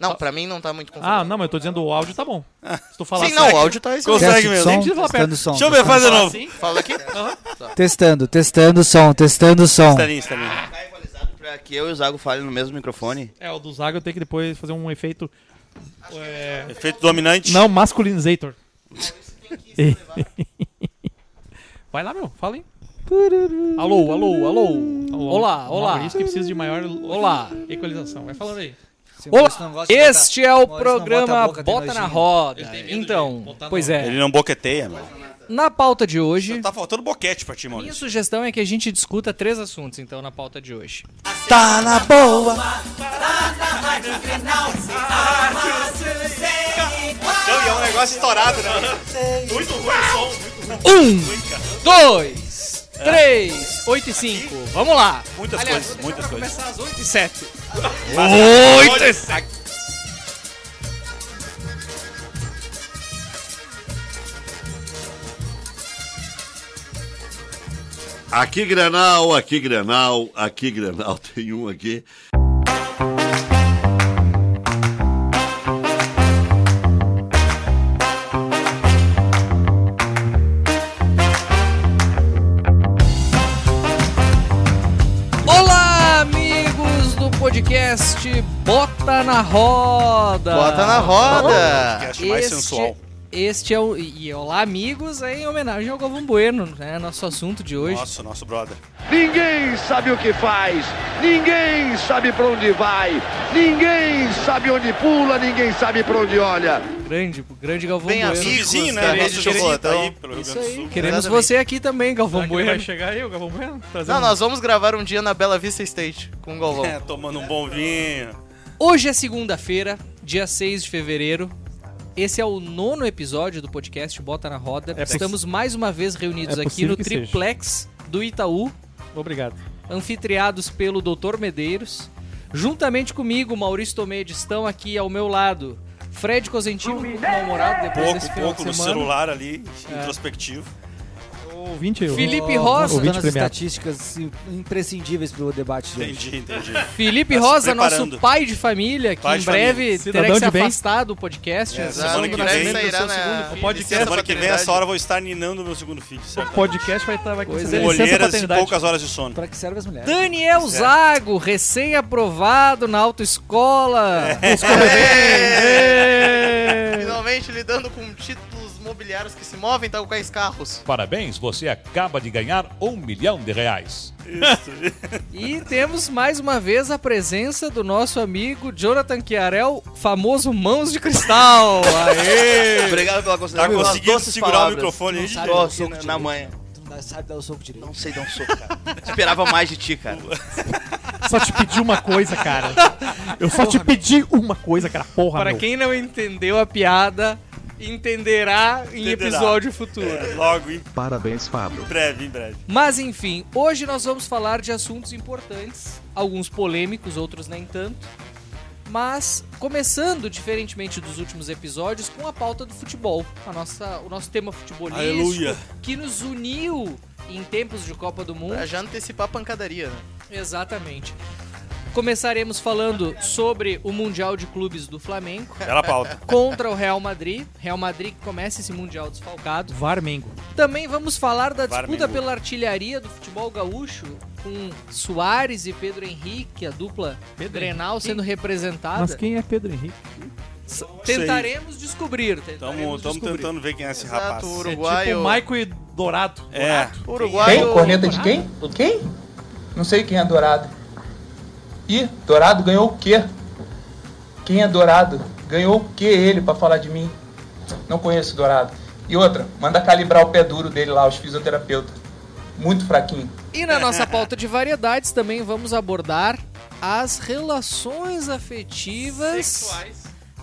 Não, pra mim não tá muito confortável. Ah, não, mas eu tô dizendo o áudio tá bom. Se tu falar Sim, não, o áudio tá excelente. Consegue mesmo. som, Nem precisa falar testando som. Deixa eu ver, faz de novo. assim? Fala aqui. Testando, testando som, testando som. Estalinho, estalinho. Tá equalizado pra que eu e o Zago falem no mesmo microfone. É, o do Zaga eu tenho que depois fazer um efeito. é, Efeito dominante. Não, masculinizator. Vai lá, meu, fala aí. Alô, alô, alô. Olá, olá. Maurício que precisa de maior Olá. equalização. Vai falando aí. Olá, este é o bota programa boca, tem Bota na. Roda. Então, pois no- é. Ele não boqueteia, mano. Na pauta de hoje, Tá faltando boquete pra ti, minha Maurício. sugestão é que a gente discuta três assuntos, então, na pauta de hoje. Tá na boa. Não, e é um negócio estourado, né? Muito ruim o som. Um, dois, três, oito e cinco. Vamos lá. Muitas Aliás, coisas, muitas coisas. começar às oito e sete. Oito Aqui Grenal, aqui Grenal, aqui Grenal, tem um aqui. Bota na Roda. Bota na roda. Podcast mais Este- sensual. Este é o. E olá, amigos, é em homenagem ao Galvão Bueno, né? Nosso assunto de hoje. Nossa, nosso brother. Ninguém sabe o que faz, ninguém sabe pra onde vai, ninguém sabe onde pula, ninguém sabe pra onde olha. Grande, grande Galvão Bem Bueno. Nosso vizinho, né? Nosso tá chocolatão. aí pelo Isso aí, Sul. queremos Exatamente. você aqui também, Galvão Será Bueno. vai chegar aí, o Galvão Bueno? Trazendo- Não, nós vamos gravar um dia na Bela Vista State com o Galvão. É, tomando um bom vinho. Hoje é segunda-feira, dia 6 de fevereiro. Esse é o nono episódio do podcast Bota na Roda. É Estamos mais uma vez reunidos É aqui no que seja. triplex do Itaú, Obrigado. anfitriados pelo Dr. Medeiros. Juntamente comigo, Maurício Tomedi, estão aqui ao meu lado. Fred Cosentino, um pouco mal-humorado depois Pouco, desse final pouco de no semana. celular ali, introspectivo. Ouvinte. Felipe Rosa. As Ouvinte premiado. estatísticas imprescindíveis pro debate de hoje. Entendi, entendi. Felipe Tá se Rosa, nosso preparando. pai de família, que Pai em de breve família. terá Cidadão que se de bem. afastar do podcast. É, né? semana que nascimento vem do sairá seu na- segundo o podcast Semana que vem, paternidade. essa hora eu vou estar ninando meu segundo filho, O certo? podcast vai estar vai Pois conceder é. licença Olheiras e paternidade. poucas horas de sono. Pra que servem as mulheres? Daniel Zago, recém-aprovado na autoescola. É. Finalmente lidando com títulos mobiliários que se movem tal quais carros. Parabéns, você acaba de ganhar um milhão de reais. E temos mais uma vez a presença do nosso amigo Jonathan Chiarel, famoso Mãos de Cristal. Aê! Obrigado pela Tá consideração. pelas conseguindo segurar o palavras. microfone aí? sabe Tô dar o aqui soco na, manhã. Tu não sabe dar o soco direito. Não sei dar um soco, cara. Esperava mais de ti, cara. Só te pedi uma coisa, cara. Eu só te pedi uma coisa, cara. Porra, Para meu. quem não entendeu a piada, entenderá em Entenderá. episódio futuro. É, logo, em Parabéns, Fábio. breve, em breve. Mas enfim, hoje nós vamos falar de assuntos importantes, alguns polêmicos, outros nem tanto. Mas começando, diferentemente dos últimos episódios, com a pauta do futebol. A nossa, o nosso tema futebolístico Aleluia. que nos uniu em tempos de Copa do Mundo. Pra já antecipar a pancadaria, né? Exatamente. Começaremos falando sobre o Mundial de Clubes do Flamengo Bela pauta. contra o Real Madrid. Real Madrid que começa esse Mundial desfalcado. Varmengo. Também vamos falar da disputa Varmengo. pela artilharia do futebol gaúcho, com Soares e Pedro Henrique, a dupla Pedro Grenal sendo representada. Mas quem é Pedro Henrique? Tentaremos descobrir. Tentaremos Estamos descobrir. tentando ver quem é esse Exato, rapaz. o É tipo Maico e Dourado. É, Uruguaio. Quem? Corneta de quem? Quem? Não sei quem é Dourado. Ih, Dourado ganhou o quê? Quem é Dourado? Ganhou o que ele pra falar de mim? Não conheço Dourado. E outra, manda calibrar o pé duro dele lá, os fisioterapeutas. Muito fraquinho. E na nossa pauta de variedades também vamos abordar as relações afetivas Sexuais.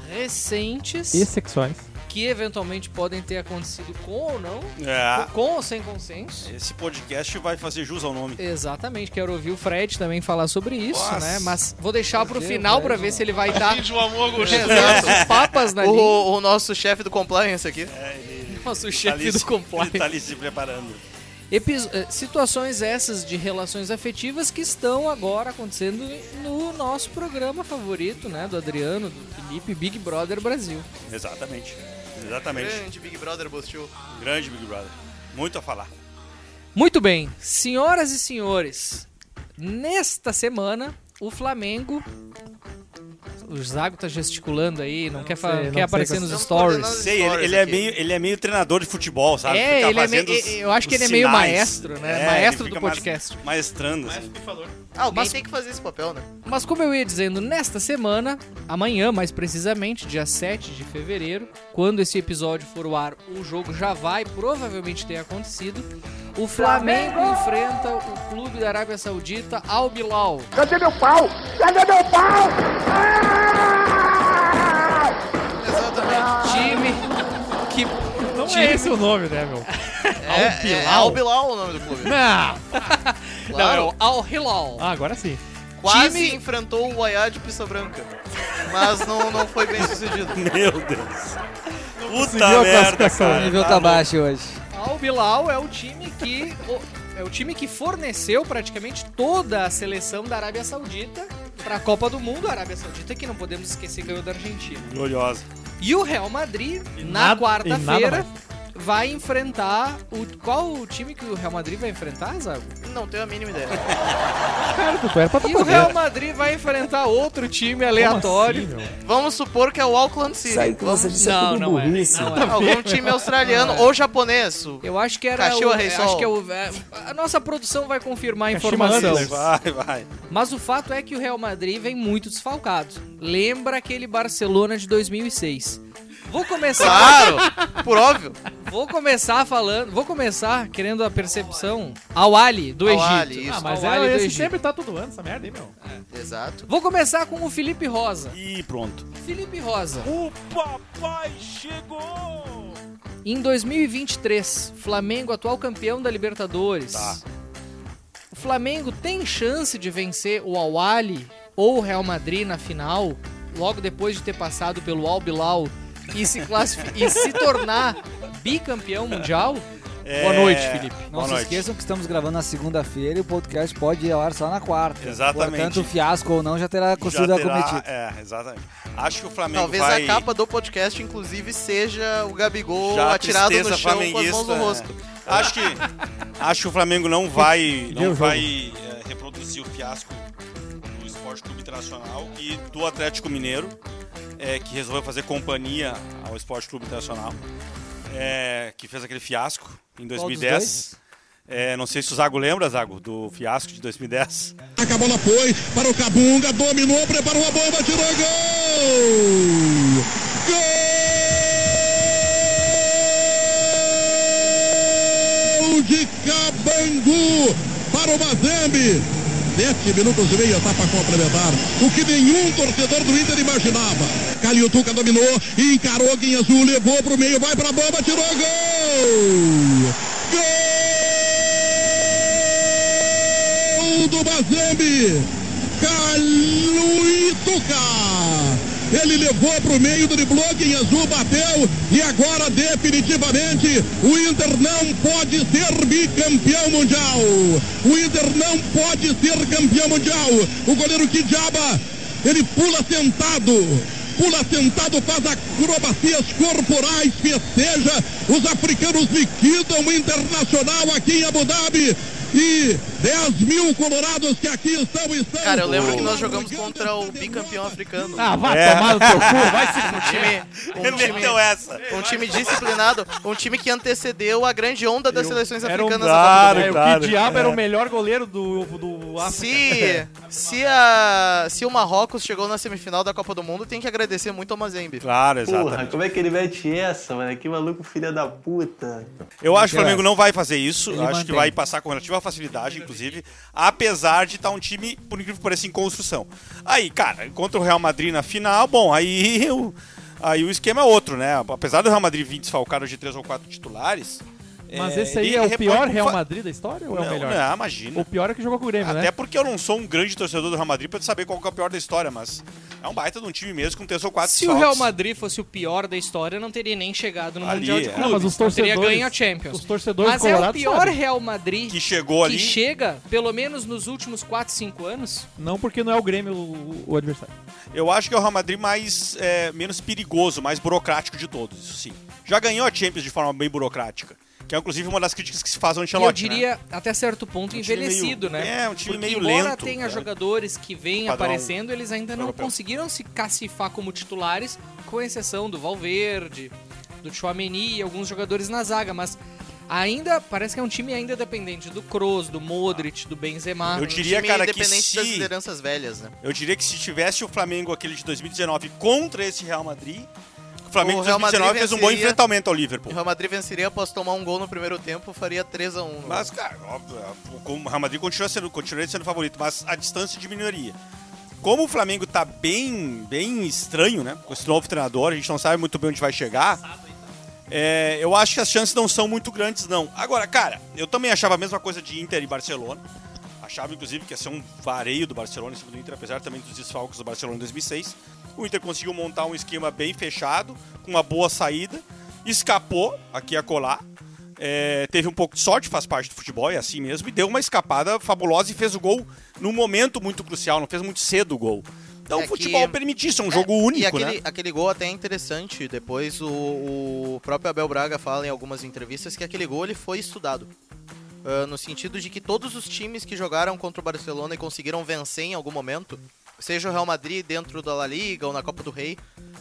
recentes E sexuais. Que eventualmente podem ter acontecido com ou não, é. com ou sem consenso. Esse podcast vai fazer jus ao nome. Exatamente, quero ouvir o Fred também falar sobre isso, Nossa. né? Mas vou deixar pro Deus, final pra Fred, ver se ele vai dar de um amor Exato, papas na língua. O, o nosso chefe do compliance aqui. Nosso Tá chefe ali, do compliance. Ele tá ali se preparando. Epis- eh, situações essas de relações afetivas que estão agora acontecendo no nosso programa favorito, né? Do Adriano, do Felipe, Big Brother Brasil. Exatamente. Exatamente. Grande Big Brother Bostil. Grande Big Brother. Muito a falar. Muito bem, senhoras e senhores, nesta semana o Flamengo. O Zago tá gesticulando aí, não, quer, fa- sei, não não quer sei aparecer nos Estamos stories. Sei, ele, ele é meio, ele é meio treinador de futebol, sabe? É, Fica ele é meio- os- eu acho que ele é meio sinais. maestro, né? É, Maestro do podcast. Maestrando. assim. Alguém Mas- tem que fazer esse papel, né? Mas como eu ia dizendo, nesta semana, amanhã mais precisamente, dia 7 de fevereiro, quando esse episódio for ao ar, o jogo já vai provavelmente ter acontecido. O Flamengo enfrenta o clube da Arábia Saudita, Al Bilal. Cadê meu pau? Cadê meu pau? Exatamente. Que. Não time- é esse o nome, né, meu? É, é Al-Bilal? Al-Bilal o nome do clube. Não! Não, é o Al Hilal. Ah, agora sim. Quase time- enfrentou o Ayá de Pista Branca. Mas não, não foi bem sucedido. Meu Deus. Puta merda, cara. O nível Tá tá louco. baixo hoje. Al Bilal é o time que. É o time que forneceu praticamente toda a seleção da Arábia Saudita para a Copa do Mundo. A Arábia Saudita, que não podemos esquecer, ganhou da Argentina. Gloriosa. E o Real Madrid, na e quarta-feira. Vai enfrentar. O, qual o time que o Real Madrid vai enfrentar, Zago? Não tenho a mínima ideia. Cara, tu era pra E o Real Madrid vai enfrentar outro time aleatório. Como assim? Vamos supor que é o Auckland City. Vamos... não, não é. Não é. Algum time australiano ou japonês. Eu acho que era. O, acho que é o, é, a nossa produção vai confirmar a informação. Vai, vai. Mas o fato é que o Real Madrid vem muito desfalcado. Lembra aquele Barcelona de 2006. Vou começar, Claro, por óbvio. vou começar falando, vou começar querendo a percepção ao Ali do Ao Egito. Ali, isso. Ah, mas Ao Ali é, do esse Egito. sempre tá todo ano, essa merda aí, meu. Exato. Vou começar com o Felipe Rosa. E pronto. Felipe Rosa. O papai chegou! Em 2023, Flamengo atual campeão da Libertadores. Tá. O Flamengo tem chance de vencer o Al Ahly ou o Real Madrid na final, logo depois de ter passado pelo Al Bilal e se e se tornar bicampeão mundial? Boa É, noite, Felipe. Não Boa se noite. esqueçam que estamos gravando na segunda-feira e o podcast pode ir ao ar só na quarta. Exatamente. Portanto, fiasco ou não já terá sido terá- acometido. É, exatamente. Acho que o Flamengo Talvez vai... a capa do podcast, inclusive, seja o Gabigol Já atirado no chão com as mãos no é. rosto. Acho que acho que o Flamengo não vai não vai é, reproduzir o fiasco do Esporte Clube Internacional e do Atlético Mineiro, é, que resolveu fazer companhia ao Esporte Clube Internacional, é, que fez aquele fiasco em Qual dos 2010. É, não sei se o Zago lembra, Zago, do fiasco de 2010. A bola foi para o Cabunga, dominou, preparou a bomba, tirou gol! Gol de Cabangu para o Mazembe. Sete minutos e meio, etapa complementar. O que nenhum torcedor do Inter imaginava. Calil Tuca dominou, encarou Guinha Azul, levou para o meio, vai para a bomba, tirou gol! Gol do Mazembe! Calil Tuca! Ele levou para o meio, driblou, Guinha Azul bateu e agora definitivamente o Inter não pode ser bicampeão mundial. O Inter não pode ser campeão mundial. O goleiro Kidjaba, ele pula sentado. Pula sentado, faz acrobacias corporais, festeja. Os africanos liquidam o Internacional aqui em Abu Dhabi. E 10 mil colorados que aqui estão, estão. Cara, eu lembro que nós jogamos contra o bicampeão africano. Ah, vai É. tomar no teu cu, vai se Um time, um time, meteu essa. um time disciplinado, um time que antecedeu a grande onda das seleções Era um africanas claro, É, do claro. o que diabo era É. o melhor goleiro do, do África. Se, se, a, se o Marrocos chegou na semifinal da Copa do Mundo, tem que agradecer muito ao Mazembe. Claro, Porra, exatamente. como é que ele mete essa, mano? Que maluco filha da puta. Eu acho que o Flamengo não vai fazer isso. Ele Eu acho que mantém. vai passar com relativa facilidade, inclusive, apesar de estar um time, por incrível que pareça, em construção. Aí, cara, contra o Real Madrid na final, bom, aí o, aí o esquema é outro, né? Apesar do Real Madrid vir desfalcado de três ou quatro titulares, Mas É, esse aí é o pior Real Madrid da história ou é o melhor? não, imagina. O pior é que jogou com o Grêmio, Até né? porque eu não sou um grande torcedor do Real Madrid pra saber qual que é o pior da história, mas é um baita de um time mesmo com três ou quatro Se o desfalques. Real Madrid fosse o pior da história, não teria nem chegado no Ali, Mundial de é. Clubes. Não, mas os não teria torcedores- ganho a Champions. os torcedores mas é o pior sabem. Real Madrid Que chegou ali. que chega, pelo menos nos últimos 4, 5 anos. Não porque não é o Grêmio o, o adversário. Eu acho que é o Real Madrid mais é, menos perigoso, mais burocrático de todos, isso sim. Já ganhou a Champions de forma bem burocrática. Que é inclusive uma das críticas que se faz ao E eu Ancelotti, diria, né? até certo ponto, Um envelhecido, meio- né? é, um time Porque meio embora lento, tenha né? jogadores que vêm aparecendo, eles ainda não europeu. conseguiram se cacifar como titulares, com exceção do Valverde, do Chouameni e alguns jogadores na zaga, mas ainda parece que é um time ainda dependente do Kroos, do Modric, do Benzema. Eu diria, time cara, que independente das se... lideranças velhas, né? Eu diria que se tivesse o Flamengo aquele de 2019 contra esse Real Madrid, o Flamengo O Madrid 2019 fez um bom enfrentamento ao O Liverpool. Real Madrid venceria após tomar um gol no primeiro tempo, faria 3x1. no- Mas, cara, óbvio, o o Real Madrid continua sendo, continuaria sendo favorito, mas a distância diminuiria. Como o Flamengo tá bem, bem estranho, né? Com esse novo treinador, a gente não sabe muito bem onde vai chegar. é, eu acho que as chances não são muito grandes, não. Agora, cara, eu também achava a mesma coisa de Inter e Barcelona. Achava, inclusive, que ia ser um vareio do Barcelona em cima do Inter, apesar também dos desfalques do Barcelona em 2006. O Inter conseguiu montar um esquema bem fechado, com uma boa saída, escapou aqui a colar. É, teve um pouco de sorte, faz parte do futebol, é assim mesmo, e deu uma escapada fabulosa e fez o gol num momento muito crucial, não fez muito cedo o gol. Então É o futebol que- permite isso, é um É, jogo único, e aquele, né? aquele gol até é interessante. Depois o, o próprio Abel Braga fala em algumas entrevistas que aquele gol ele foi estudado. Ah, no sentido de que todos os times que jogaram contra o Barcelona e conseguiram vencer em algum momento, seja o Real Madrid dentro da La Liga ou na Copa do Rei,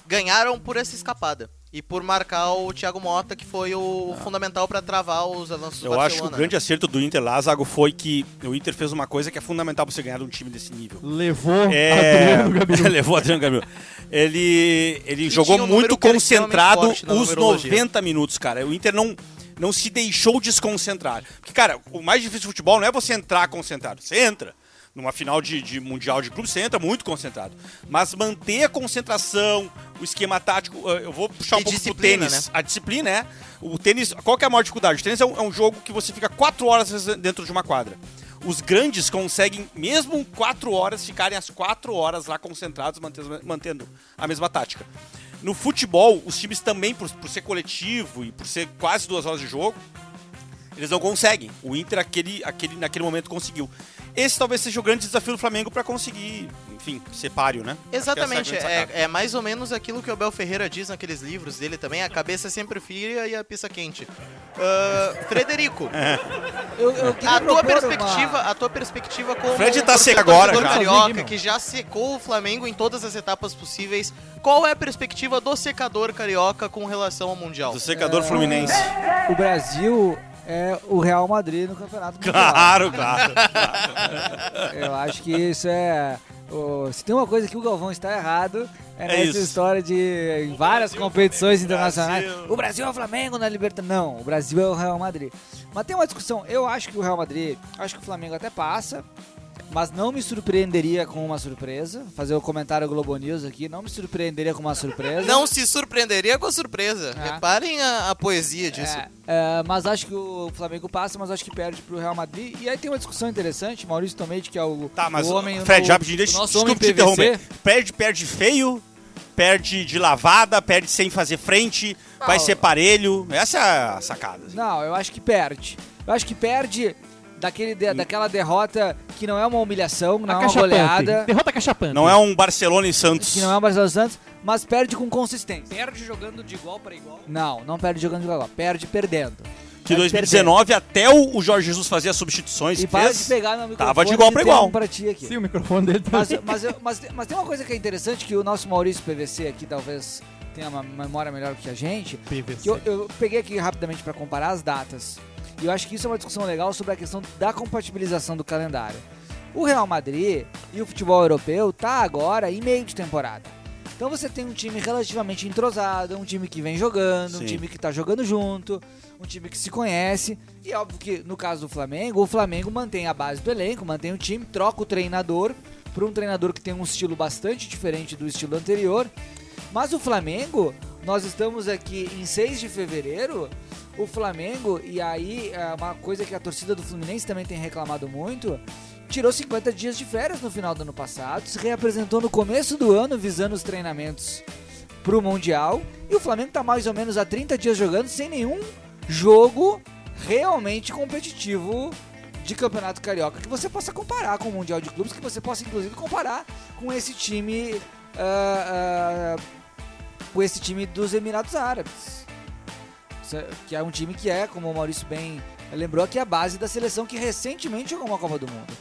ganharam por essa escapada. E por marcar o Thiago Mota, que foi o fundamental para travar os avanços do Eu acho Barcelona. que o grande acerto do Inter lá, Zago, foi que o Inter fez uma coisa que é fundamental pra você ganhar um time desse nível. Levou É, Adriano Gabiru. levou Adriano Gabiru. Ele, ele E jogou um muito concentrado os numerologia. 90 minutos, cara. O Inter não, não se deixou desconcentrar. Porque, cara, o mais difícil do futebol não é você entrar concentrado. Você entra. Numa final de, de Mundial de Clube, você entra muito concentrado. Mas manter a concentração, o esquema tático. eh, Eu vou puxar um E pouco pro tênis. né? A disciplina é. O tênis. Qual que é a maior dificuldade? O tênis é um, é um jogo que você fica quatro horas dentro de uma quadra. Os grandes conseguem, mesmo quatro horas, ficarem as quatro horas lá concentrados, mantendo, mantendo a mesma tática. No futebol, os times também, por, por ser coletivo e por ser quase duas horas de jogo, eles não conseguem. O Inter, aquele, aquele, naquele momento, conseguiu. Esse talvez seja o grande desafio do Flamengo para conseguir, enfim, ser páreo, né? Exatamente, é a grande é, é mais ou menos aquilo que o Abel Ferreira diz naqueles livros dele também, a cabeça sempre fria e a pista quente. Ah, Frederico, Eu, eu queria a tua perspectiva, uma- a tua perspectiva como Fred tá seco agora já. carioca que já secou o Flamengo em todas as etapas possíveis. Qual é a perspectiva do secador carioca com relação ao mundial? Do secador fluminense. O Brasil é o Real Madrid no Campeonato Mundial. Claro, claro. Eu acho que isso é. o- se tem uma coisa que o Galvão está errado, é, É nessa isso. história de em várias competições internacionais. Brasil. O Brasil é o Flamengo na Libertadores. Não, o Brasil é o Real Madrid. Mas tem uma discussão. Eu acho que o Real Madrid, acho que o Flamengo até passa. Mas não me surpreenderia com uma surpresa. Fazer o comentário Globo News aqui, não me surpreenderia com uma surpresa. Não se surpreenderia com a surpresa. É. Reparem a, a poesia disso. É, é, mas acho que o Flamengo passa, mas acho que perde pro Real Madrid. E aí tem uma discussão interessante, Maurício Tomate, que é o, Tá, mas o homem. Fred, rapidinho, deixa, o nosso homem desculpa te interromper. Perde, perde feio, perde de lavada, perde sem fazer frente, vai Não. ser parelho. Essa é a sacada. assim. Não, eu acho que perde. Eu acho que perde daquele de- daquela derrota que não é uma humilhação, não A é uma cachapante. goleada, Derrota cachapante. Não é um Barcelona e Santos. que não é um Barcelona Santos, mas perde com consistência. Perde jogando de igual para igual. Não, não perde jogando de igual, perde perdendo. Que em Perde 2019 até o o Jorge Jesus fazia substituições. E para fez. de pegar no microfone Tava de igual pra e tem igual. um pra ti aqui. Sim, o microfone dele tá Mas, mas, eu- mas, mas tem uma coisa que é interessante, que o nosso Maurício PVC aqui talvez tenha uma memória melhor que a gente, PVC. que eu, eu peguei aqui rapidamente para comparar as datas. E eu acho que isso é uma discussão legal sobre a questão da compatibilização do calendário. O Real Madrid e o futebol europeu tá agora em meio de temporada. Então você tem um time relativamente entrosado, um time que vem jogando, um Sim. time que tá jogando junto, um time que se conhece. E é óbvio que no caso do Flamengo, o Flamengo mantém a base do elenco, mantém o time, troca o treinador por um treinador que tem um estilo bastante diferente do estilo anterior. Mas o Flamengo, nós estamos aqui em 6 de fevereiro, O Flamengo, e aí é uma coisa que a torcida do Fluminense também tem reclamado muito, tirou 50 dias de férias no final do ano passado, se reapresentou no começo do ano visando os treinamentos pro Mundial, e o Flamengo tá mais ou menos há 30 dias jogando sem nenhum jogo realmente competitivo de Campeonato Carioca que você possa comparar com o Mundial de Clubes, que você possa inclusive comparar com esse time ah, ah, com esse time dos Emirados Árabes. Que é um time que é, como o Maurício bem lembrou, que é a base da seleção que recentemente jogou uma Copa do Mundo.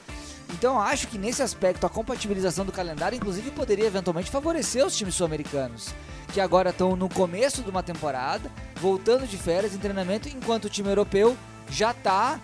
Então acho que nesse aspecto a compatibilização do calendário, inclusive, poderia eventualmente favorecer os times sul-americanos, que agora estão no começo de uma temporada, voltando de férias em treinamento, enquanto o time europeu já está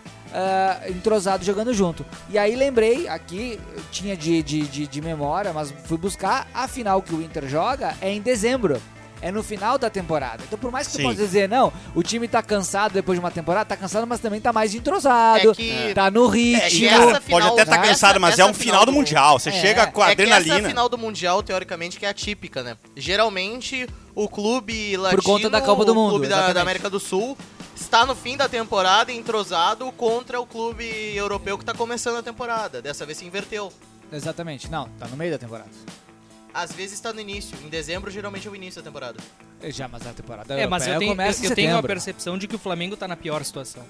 entrosado jogando junto. E aí lembrei, aqui tinha de, de, de, de memória, mas fui buscar, a final que o Inter joga é em dezembro. É no final da temporada. Então, por mais que Sim. tu possa dizer, não, o time tá cansado depois de uma temporada, tá cansado, mas também tá mais entrosado, É que- tá no ritmo. É essa Pode final- até estar essa- cansado, mas é essa um final do Mundial. Você É, chega com a É que essa adrenalina. final do Mundial, teoricamente, que é atípica, né? Geralmente, o clube latino, conta da Copa do o Mundo, clube da, da América do Sul, está no fim da temporada entrosado contra o clube europeu que está começando a temporada. Dessa vez se inverteu. Exatamente, não, tá no meio da temporada. Às vezes está no início. Em dezembro, geralmente é o início da temporada. Já, mas a temporada É, mas eu tenho, eu, começa em eu tenho a percepção de que o Flamengo tá na pior situação.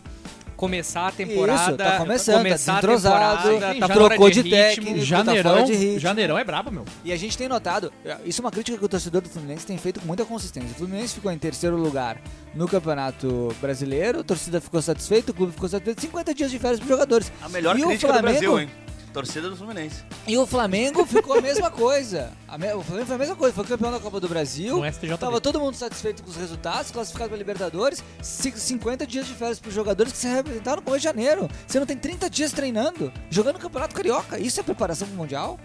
Começar a temporada. Isso, tá começando, começar tá a temporada, desentrosado, tá trocou de ritmo. técnico. tá Janeirão, fora de ritmo. Janeirão é brabo, meu. E a gente tem notado, isso é uma crítica que o torcedor do Fluminense tem feito com muita consistência. O Fluminense ficou em terceiro lugar no Campeonato Brasileiro, a torcida ficou satisfeita, o clube ficou satisfeito, 50 dias de férias para jogadores. A melhor e o crítica Flamengo, do Brasil, hein? Torcida do Fluminense. E o Flamengo ficou a mesma coisa. A me- O Flamengo foi a mesma coisa, foi campeão da Copa do Brasil. STJD. Tava todo mundo satisfeito com os resultados, classificado para Libertadores. Ci- 50 dias de férias para os jogadores que se representaram no começo de janeiro. Você não tem 30 dias treinando, jogando Campeonato Carioca. Isso é preparação para o Mundial?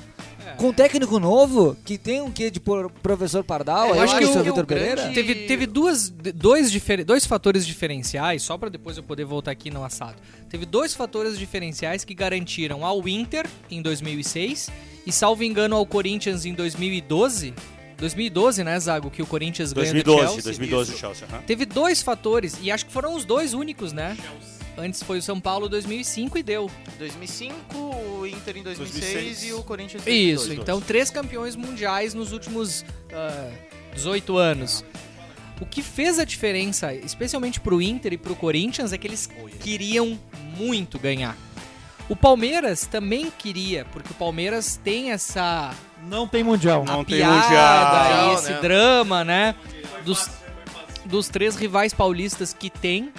Com um técnico novo, que tem um quê de por- professor Pardal, É, eu acho que o Vitor Pereira. Teve, teve duas, dois, difer- dois fatores diferenciais, só pra depois eu poder voltar aqui no assado. Teve dois fatores diferenciais que garantiram ao Inter em 2006 e, salvo engano, ao Corinthians em 2012. 2012, né, Zago? Que o Corinthians ganhou do 2012, Chelsea. 2012 o Chelsea. aham. Teve dois fatores, e acho que foram os dois únicos, né? Antes foi o São Paulo 2005 e deu. 2005, o Inter em 2006, 2006. e o Corinthians em Isso, 2012. então três campeões mundiais nos últimos ah, 18 anos. O que fez a diferença, especialmente pro Inter e pro Corinthians, é que eles queriam muito ganhar. O Palmeiras também queria, porque o Palmeiras tem essa Não tem mundial. Não tem piada mundial. e esse né? drama, né? Dos, dos três rivais paulistas que tem,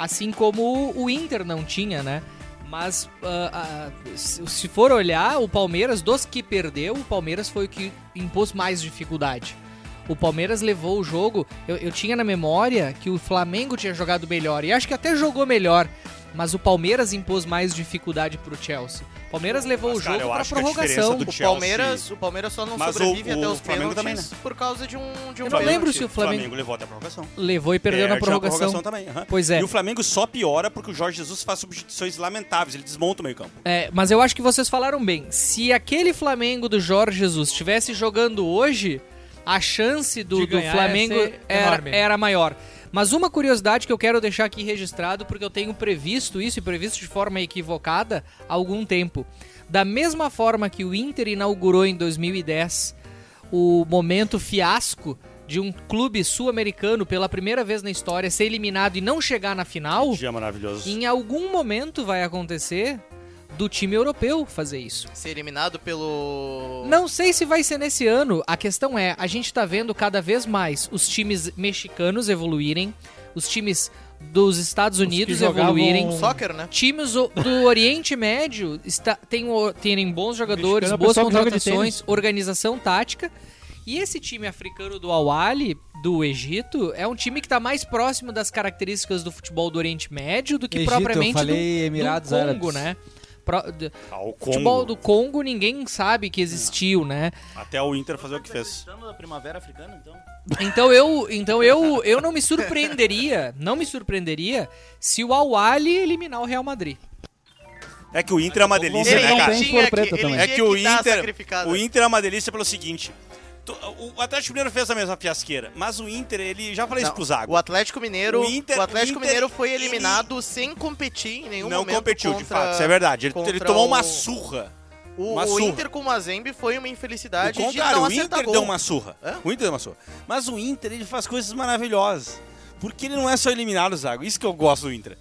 assim como o Inter não tinha, né? Mas ah, se se for olhar, o Palmeiras, dos que perdeu, o Palmeiras foi o que impôs mais dificuldade. O Palmeiras levou o jogo. Eu, eu tinha na memória que o Flamengo tinha jogado melhor. E acho que até jogou melhor. Mas o Palmeiras impôs mais dificuldade pro Chelsea. O Palmeiras levou Mas, o jogo eu pra acho que a diferença prorrogação. O Palmeiras, o Palmeiras só não Mas sobrevive o- até os Flamengo pênaltis também, por causa de um, de um Eu não lembro se o Flamengo, Flamengo levou até a prorrogação. levou e perdeu na Perde prorrogação. também. aham. Pois é. E o Flamengo só piora porque o Jorge Jesus faz substituições lamentáveis. Ele desmonta o meio campo. É, mas eu acho que vocês falaram bem. Se aquele Flamengo do Jorge Jesus estivesse jogando hoje, a chance do, do ganhar Flamengo era, era maior. Mas uma curiosidade que eu quero deixar aqui registrado, porque eu tenho previsto isso e previsto de forma equivocada há algum tempo. Da mesma forma que o Inter inaugurou em 2010 o momento fiasco de um clube sul-americano pela primeira vez na história ser eliminado e não chegar na final, Dia maravilhoso. em algum momento vai acontecer do time europeu fazer isso. Ser eliminado pelo... Não sei se vai ser nesse ano. A questão é, a gente tá vendo cada vez mais os times mexicanos evoluírem, os times dos Estados Unidos evoluírem. Soccer, né? Times do Oriente Médio está, tem, terem bons jogadores, é boas contratações, organização tática. E esse time africano do Al-Ahly, do Egito, é um time que está mais próximo das características do futebol do Oriente Médio do que Egito, propriamente eu falei do, Emirados do Congo, Árabes. né? Pro- d- Ah, o futebol do Congo ninguém sabe que existiu, né? Até o Inter fazer o que fez. Na primavera africana, então. Então eu, então eu, eu não me surpreenderia, não me surpreenderia se o Al-Ahly eliminar o Real Madrid. É que o Inter é uma delícia, Ele né, cara? tem tinha cor preta que- ele também. É tinha que o Inter, o Inter é uma delícia pelo seguinte. O Atlético Mineiro fez a mesma fiasqueira, mas o Inter, ele já falei isso Não, pro Zago. O Atlético Mineiro, O o, Inter- Atlético o Inter, Mineiro foi ele- eliminado sem competir em nenhum não momento competiu, de contra- fato, isso é verdade. Ele, ele tomou o- uma surra. O, o. Inter com o Mazembe foi uma O infelicidade de contrário, não o Inter gol. deu uma surra. Hã? O Inter deu uma surra. Mas o Inter, ele faz coisas maravilhosas. Porque ele não é só eliminado, Zago. Isso que eu gosto do Inter.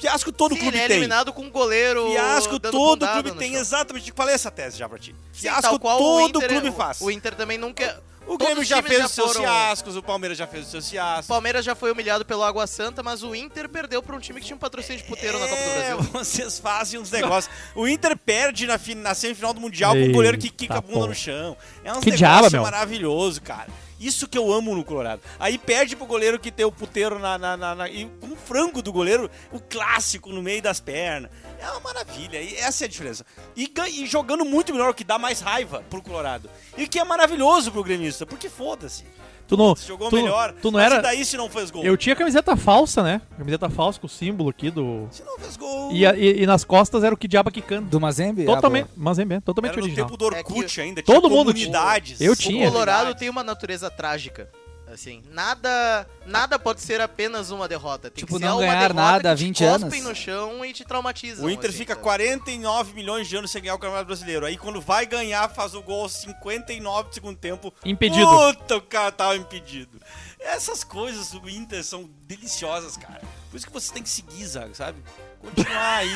Fiasco todo Sim, clube ele é tem. eliminado com um goleiro Fiasco dando todo clube tem, chão. exatamente. Falei essa tese já pra ti. Sim, Fiasco qual todo o Inter, clube o- faz. O Inter também nunca... O Grêmio já fez já os seus foram- fiascos, o Palmeiras já fez os seus O fiascos. Palmeiras já foi humilhado pelo Água Santa, mas o Inter perdeu pra um time que tinha um patrocínio de puteiro na Copa do É, Brasil. vocês fazem uns negócios. O Inter perde na, na semifinal do Mundial com o Eita, goleiro que quica a bunda no chão. É uns Que negócios diabo, meu. maravilhoso, cara. Isso que eu amo no Colorado. Aí perde pro goleiro que tem o puteiro na, na, na- na- e com o frango do goleiro, o clássico no meio das pernas. É uma maravilha. E essa é a diferença. E, e jogando muito melhor, o que dá mais raiva pro Colorado. E que é maravilhoso pro gremista, porque foda-se. Tu não, Se jogou tu, melhor. tu não mas era. e daí se não fez gol? Eu tinha camiseta falsa, né? Camiseta falsa com o símbolo aqui do. Se não fez gol. E, e- e nas costas era o que diaba quicando. Do Mazembe? Totalmente. Ah, é bem, totalmente Era no original. tempo do É Orkut que ainda. todo tinha mundo tinha. comunidades. Eu O tinha. Colorado tem uma natureza trágica. Assim, nada, nada pode ser apenas uma derrota. Tem Tipo, que ser não uma ganhar derrota nada que há te 20 cospem anos. no chão e te traumatizam. O Inter assim, fica sabe? 49 milhões de anos sem ganhar o Campeonato Brasileiro. Aí quando vai ganhar, faz o gol aos 59 do segundo tempo. Impedido. Puta, o cara tava impedido. Essas coisas do Inter são deliciosas, cara. Por isso que você tem que seguir, Zago, sabe? Continuar aí.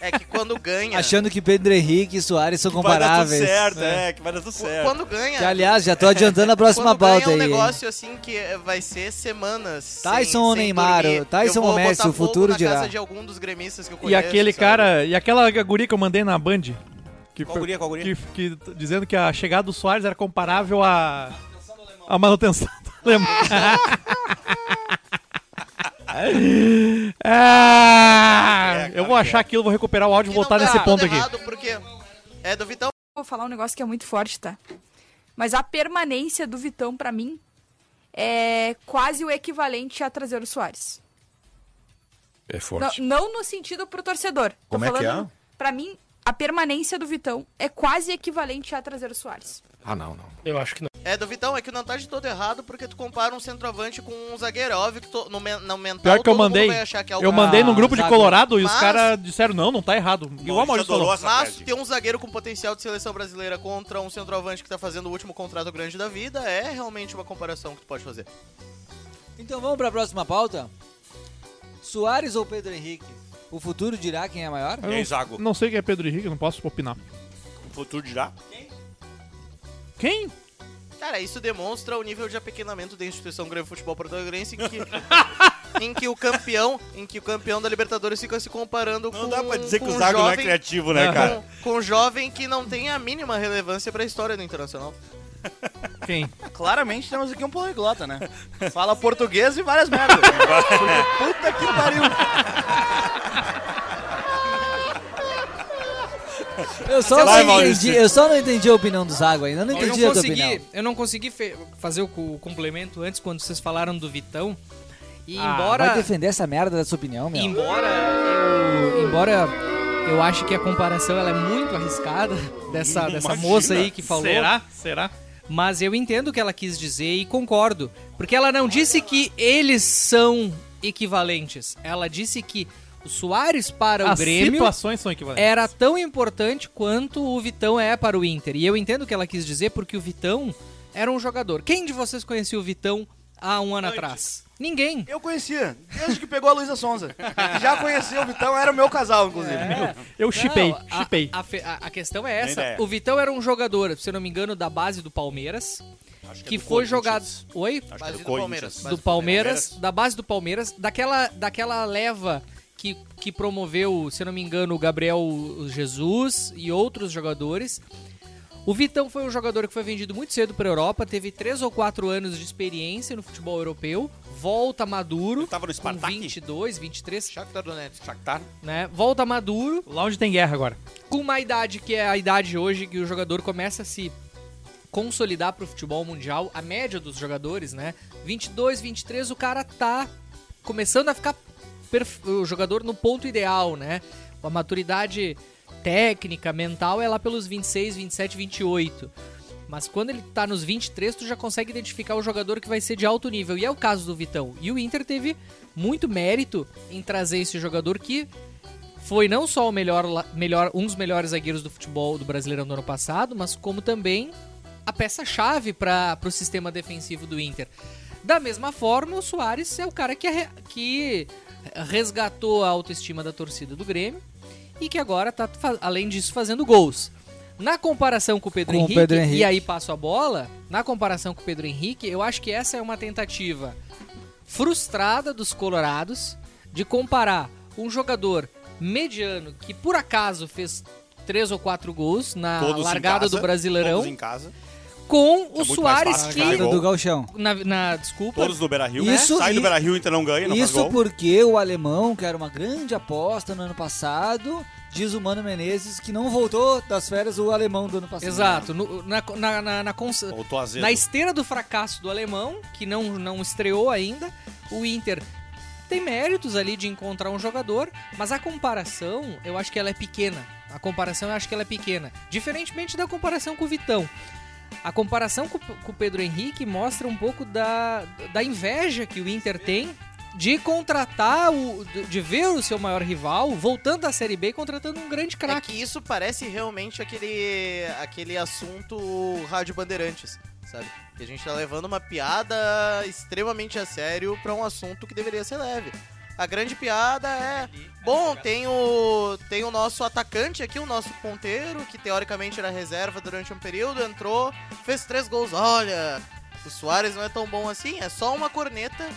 É, é que quando ganha. Achando que Pedro Henrique e Soares são que vai dar tudo comparáveis. certo, é. que vai dar tudo certo. Quando ganha. Que, aliás, já tô adiantando a próxima pauta é um aí. negócio assim que é- vai ser semanas. sem- Tyson ou Neymar, dormir. Tyson ou Messi, o futuro dirá. casa de algum dos gremistas que eu E conheço, aquele sabe? cara. E aquela guria que eu mandei na Band. Que, Qual guria, qual guria? que- que- dizendo que a chegada do Soares era comparável à. A manutenção do alemão. Ah, É, eu vou achar aquilo, vou recuperar o áudio e Que não voltar tá nesse ponto aqui. porque é do Vitão. Vou falar um negócio que é muito forte, tá? Mas a permanência do Vitão, pra mim, é quase o equivalente a trazer o Soares. É Não, forte. não no sentido pro torcedor. Tô Como é que falando, é? Pra mim, a permanência do Vitão é quase equivalente a trazer o Soares. Ah, não, não. Eu acho que não. É do Vitão, é que não tá de todo errado porque tu compara um centroavante com um zagueiro. É óbvio que to- no, no mental Pior que eu mandei. vai achar que é o Eu mandei no grupo de zagueiro. Colorado e os Mas- caras disseram: não, não tá errado. Igual a Maurício adorou falou. Mas ter um zagueiro com potencial de seleção brasileira contra um centroavante que tá fazendo o último contrato grande da vida é realmente uma comparação que tu pode fazer. Então vamos pra próxima pauta? Soares ou Pedro Henrique? O futuro dirá quem é maior? E aí, Zago? Não sei quem é Pedro Henrique, não posso opinar. O futuro dirá? Quem? Cara, isso demonstra o nível de apequenamento da instituição Grêmio Futebol Portuguesense em que, em que o campeão, em que o campeão da Libertadores fica se comparando Não com dá pra dizer que o um Zago não é jovem- criativo, né, cara? Com, com um jovem que não tem a mínima relevância pra história do Internacional. Quem? Claramente temos aqui um poliglota, né? Fala português e várias merdas. Puta que pariu. Eu só, Vai, não entendi, eu só não entendi a opinião do Zago ainda. Eu não Eu entendi não a tua consegui, opinião. eu não consegui fazer o, o complemento antes quando vocês falaram do Vitão. E Ah, embora Vai defender essa merda da sua opinião, meu. embora eu embora eu acho que a comparação ela é muito arriscada dessa dessa moça aí que falou. Será? Será? Mas eu entendo o que ela quis dizer e concordo. Porque ela não disse que eles são equivalentes. Ela disse que o Soares para o As Grêmio situações são equivalentes. era tão importante quanto o Vitão é para o Inter. E eu entendo o que ela quis dizer porque o Vitão era um jogador. Quem de vocês conhecia o Vitão há um ano atrás? Ninguém. Eu conhecia, desde que pegou a Luísa Sonza. Já conhecia o Vitão, era o meu casal, inclusive. Eu chipei, chipei. A, a- a questão é essa. O Vitão era um jogador, se eu não me engano, da base do Palmeiras. Acho Que é do foi Corinthians. jogado. Oi? Acho que é Base do do. Palmeiras. do Palmeiras, da base do Palmeiras, daquela, daquela leva que, que promoveu, se eu não me engano, o Gabriel Jesus e outros jogadores. O Vitão foi um jogador que foi vendido muito cedo para a Europa, teve 3 ou 4 anos de experiência no futebol europeu, volta maduro, Ele tava no com Spartak? 22, 23, Shakhtar Donetsk. Shakhtar? né? Volta maduro, Lá onde tem guerra agora. com uma idade que é a idade hoje que o jogador começa a se consolidar pro futebol mundial, a média dos jogadores, né? 22, 23, o cara tá começando a ficar o jogador no ponto ideal, né? A maturidade técnica, mental é lá pelos 26, 27, 28. Mas quando ele tá nos 23, tu já consegue identificar o jogador que vai ser de alto nível. E é o caso do Vitão. E o Inter teve muito mérito em trazer esse jogador que foi não só o melhor, melhor um dos melhores zagueiros do futebol do Brasileirão do ano passado, mas como também a peça-chave para o sistema defensivo do Inter. Da mesma forma, o Soares é o cara que, que resgatou a autoestima da torcida do Grêmio e que agora tá, além disso, fazendo gols. Na comparação com o Pedro, Com o Henrique, Pedro Henrique. e aí passo a bola, na comparação com o Pedro Henrique, eu acho que essa é uma tentativa frustrada dos colorados de comparar um jogador mediano que por acaso fez três ou quatro gols na Todos em largada casa, do Brasileirão Todos em casa. Com É o mais Soares que gol. do Galchão. na, na- desculpa Todos do Beira-Rio. Isso- Sai do i- Beira-Rio, o Inter não ganha, não faz Isso gol. porque o alemão, que era uma grande aposta no ano passado, diz o Mano Menezes que não voltou das férias o alemão do ano passado. Exato, no- na, na, na, na, cons- na esteira do fracasso do alemão, que não, não estreou ainda, o Inter tem méritos ali de encontrar um jogador, mas a comparação, eu acho que ela é pequena. A comparação, eu acho que ela é pequena. Diferentemente da comparação com o Vitão. A comparação com, com o Pedro Henrique mostra um pouco da, da inveja que o Inter tem de contratar, o, de ver o seu maior rival voltando da Série B e contratando um grande É craque. que isso parece realmente aquele, aquele assunto Rádio Bandeirantes, sabe? Que a gente tá levando uma piada extremamente a sério pra um assunto que deveria ser leve. A grande piada é, bom, tem o, tem o nosso atacante aqui, o nosso ponteiro, que teoricamente era reserva durante um período, entrou, fez três gols. Olha, o Soares não é tão bom assim, é só uma corneta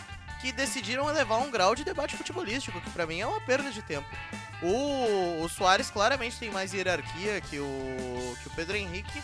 que decidiram elevar um grau de debate futebolístico, que pra mim é uma perda de tempo. O, o Soares claramente tem mais hierarquia que o, que o Pedro Henrique.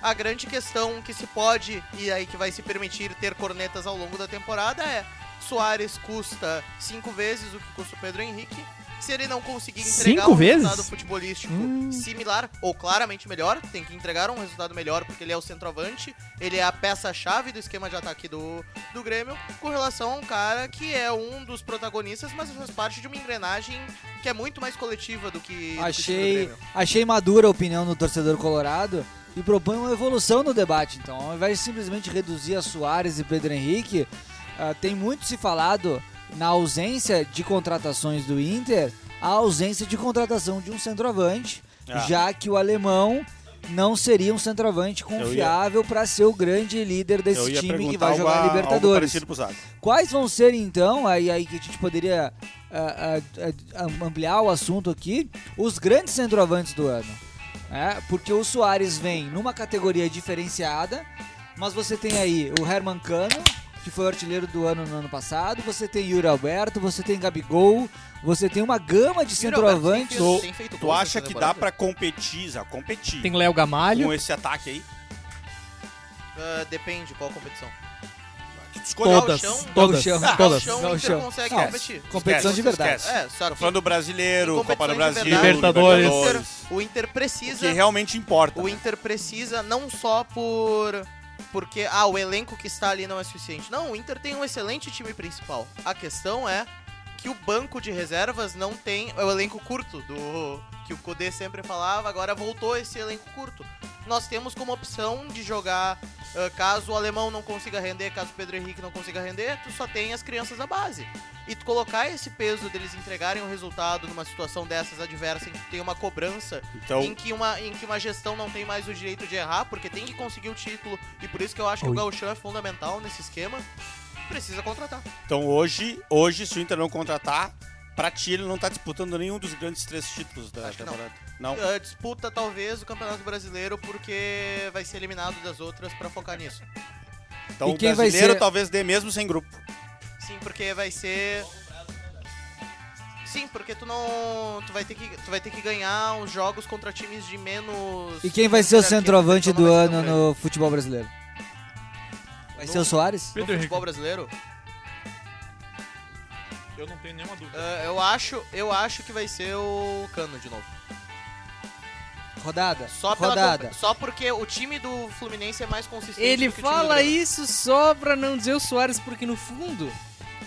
A grande questão que se pode e aí que vai se permitir ter cornetas ao longo da temporada é Soares custa cinco vezes o que custa o Pedro Henrique. Se ele não conseguir entregar Cinco um vezes? resultado futebolístico similar ou claramente melhor, tem que entregar um resultado melhor porque ele é o centroavante, ele é a peça-chave do esquema de ataque do, do Grêmio, com relação a um cara que é um dos protagonistas, mas faz parte de uma engrenagem que é muito mais coletiva do que, time do Achei, achei madura a opinião do torcedor colorado e propõe uma evolução no debate. Então, ao invés de simplesmente reduzir a Soares e Pedro Henrique, ah, tem muito se falado na ausência de contratações do Inter, a ausência de contratação de um centroavante, Ah. já que o alemão não seria um centroavante confiável para ser o grande líder desse time que vai jogar algo- a algo Libertadores. Quais vão ser então, aí, aí que a gente poderia ah, ah, ah, ampliar o assunto aqui, os grandes centroavantes do ano? É, porque o Soares vem numa categoria diferenciada, mas você tem aí o Herman Cano, que foi o artilheiro do ano no ano passado, você tem Yuri Alberto, você tem Gabigol, você tem uma gama de tem centroavantes. tem feito tu acha que dá pra competir, Zé, competir Tem Léo Gamalho. com esse ataque aí? Ah, depende qual competição. Escolha Todas, Gauchão, todas, Gauchão. todas. Gauchão, o Inter consegue Não, competir. competição Esquece, de verdade. esquece. É, que falando do brasileiro, Copa do Brasil, Libertadores. o Inter, o Inter O precisa que realmente importa. O Inter precisa não só por. Porque, ah, o elenco que está ali não é suficiente. Não, o Inter tem um excelente time principal. A questão é que o banco de reservas não tem. O elenco curto do. Que o Kudê sempre falava, agora voltou esse elenco curto. Nós temos como opção de jogar. ah, caso o alemão não consiga render, caso o Pedro Henrique não consiga render, tu só tem as crianças da base. E tu colocar esse peso deles entregarem o resultado numa situação dessas adversa em que tem uma cobrança Então, em, que uma, em que uma gestão não tem mais o direito de errar, porque tem que conseguir o título, e por isso que eu acho que o Gauchão é fundamental nesse esquema, precisa contratar. então hoje, hoje, se o Inter não contratar, pra ti ele não tá disputando nenhum dos grandes três títulos da Acho que não. temporada. Não. Ah, disputa talvez o Campeonato Brasileiro, porque vai ser eliminado das outras pra focar nisso. Então E o brasileiro ser- talvez dê mesmo sem grupo. Sim, porque vai ser... Sim, porque tu não... Tu vai ter que, tu vai ter que ganhar os jogos contra times de menos... E quem vai ser o centroavante então do ano no futebol brasileiro? Vai ser o Soares? No futebol brasileiro? Eu não tenho nenhuma dúvida. Ah, eu, acho, eu acho que vai ser o Cano de novo. Rodada. Só, pela Rodada. comp- só porque o time do Fluminense é mais consistente Ele do que o time do fala isso só pra não dizer o Soares, porque no fundo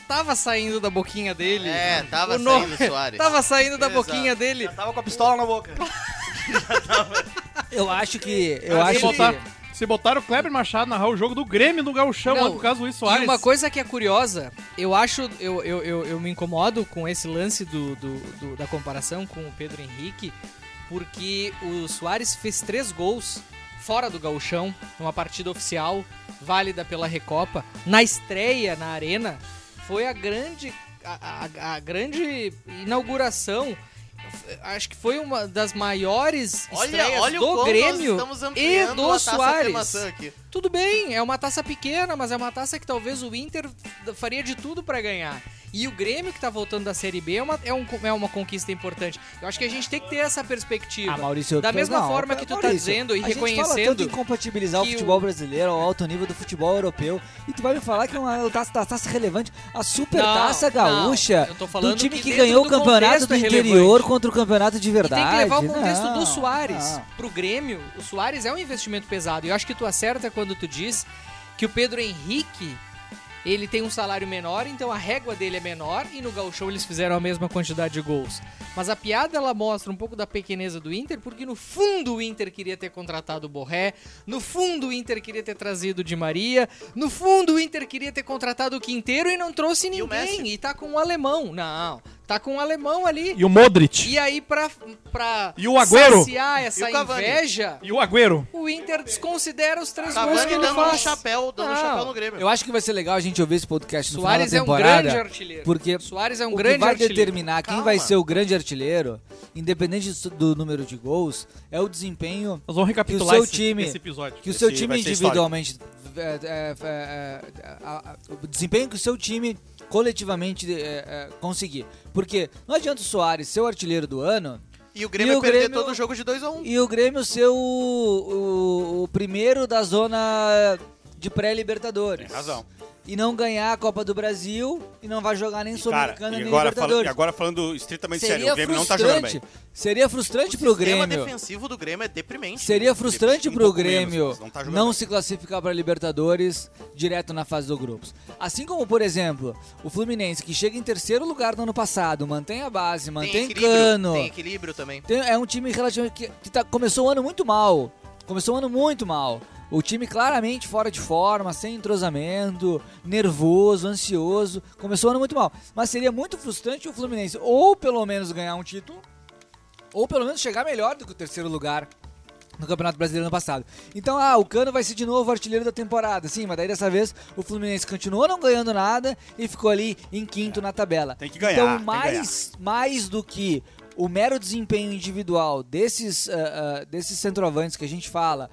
tava saindo da boquinha dele. É, tava O nome- saindo o Soares. Tava saindo da Exato. boquinha dele. Tava com a pistola na boca. Eu acho que. Eu acho que. Se botaram o Kleber Machado narrar o jogo do Grêmio no Gauchão, Não, por causa do Luiz Soares. E uma coisa que é curiosa, eu acho, eu, eu, eu, eu me incomodo com esse lance do, do- do- da comparação com o Pedro Henrique, porque o Soares fez três gols fora do gauchão, numa partida oficial, válida pela Recopa, na estreia na Arena, foi a grande, a, a- a grande inauguração. Acho que foi uma das maiores Olha, estreias olha do Grêmio e do Soares. Tudo bem, é uma taça pequena, mas é uma taça que talvez o Inter faria de tudo pra ganhar. E o Grêmio que tá voltando da Série B é uma, é, um- é uma conquista importante. Eu acho que a gente tem que ter essa perspectiva. Ah, Maurício, da mesma não, forma que tu tá Maurício, dizendo e a gente fala reconhecendo. tanto em compatibilizar o futebol o- brasileiro ao alto nível do futebol europeu e tu vai me falar que é uma taça, taça, relevante, a super Não, taça gaúcha, não, eu tô falando do time que que, ganhou o campeonato do é interior relevante. contra o campeonato de E verdade. tem que levar o contexto Não, do Soares. não. Pro Grêmio, o Soares é um investimento pesado. E eu acho que tu acerta quando tu diz que o Pedro Henrique, ele tem um salário menor, então a régua dele é menor e no Gauchão eles fizeram a mesma quantidade de gols. Mas a piada ela mostra um pouco da pequeneza do Inter, porque no fundo o Inter queria ter contratado o Borré, no fundo o Inter queria ter trazido o Di Maria, no fundo o Inter queria ter contratado o Quinteiro e não trouxe ninguém. E, tá com um alemão. Não, tá com um alemão ali. E o Modric. E aí, pra, pra E o Agüero. saciar essa E o inveja, E o Agüero. o Inter desconsidera os três Cavani gols que ele dando um faz. chapéu, dando um Não. chapéu no Grêmio. Eu acho que vai ser legal a gente ouvir esse podcast no Soares é final um da temporada. grande artilheiro. Porque Soares é um o grande que vai artilheiro. determinar quem Calma. vai ser o grande artilheiro, independente do- número de gols, é o desempenho Nós vamos que o recapitular seu esse, time, esse episódio. que o seu Esse time individualmente, é, é, é, é, a- a- o desempenho que o seu time coletivamente é, é, conseguir. Porque não adianta o Soares ser o artilheiro do ano E o Grêmio E o perder Grêmio- todo o jogo de 2x1. e o Grêmio ser o, o, o primeiro da zona de pré-libertadores. Tem razão. E não ganhar a Copa do Brasil e não vai jogar nem Sul-Americana e nem agora, Libertadores. e agora falando estritamente sério, Seria o Grêmio não tá jogando bem. frustrante. Seria frustrante O pro sistema Grêmio. defensivo do Grêmio é deprimente. Seria frustrante Um pro menos, Grêmio mas não tá não se classificar para Libertadores direto na fase do grupos. Assim como, por exemplo, o Fluminense, que chega em terceiro lugar no ano passado, mantém a base, Tem mantém equilíbrio, cano. Tem equilíbrio também. Tem- é um time relativamente que, que tá- começou o ano muito mal. Começou o ano muito mal. O time claramente fora de forma, sem entrosamento, nervoso, ansioso. Começou o ano muito mal. Mas seria muito frustrante o Fluminense ou pelo menos ganhar um título, ou pelo menos chegar melhor do que o terceiro lugar no Campeonato Brasileiro ano passado. Então, ah, o Cano vai ser de novo o artilheiro da temporada. Sim, mas daí dessa vez o Fluminense continuou não ganhando nada e ficou ali em quinto na tabela. Tem que ganhar, Então, tem que mais, mais do que o mero desempenho individual desses, ah, ah, desses centroavantes que a gente fala,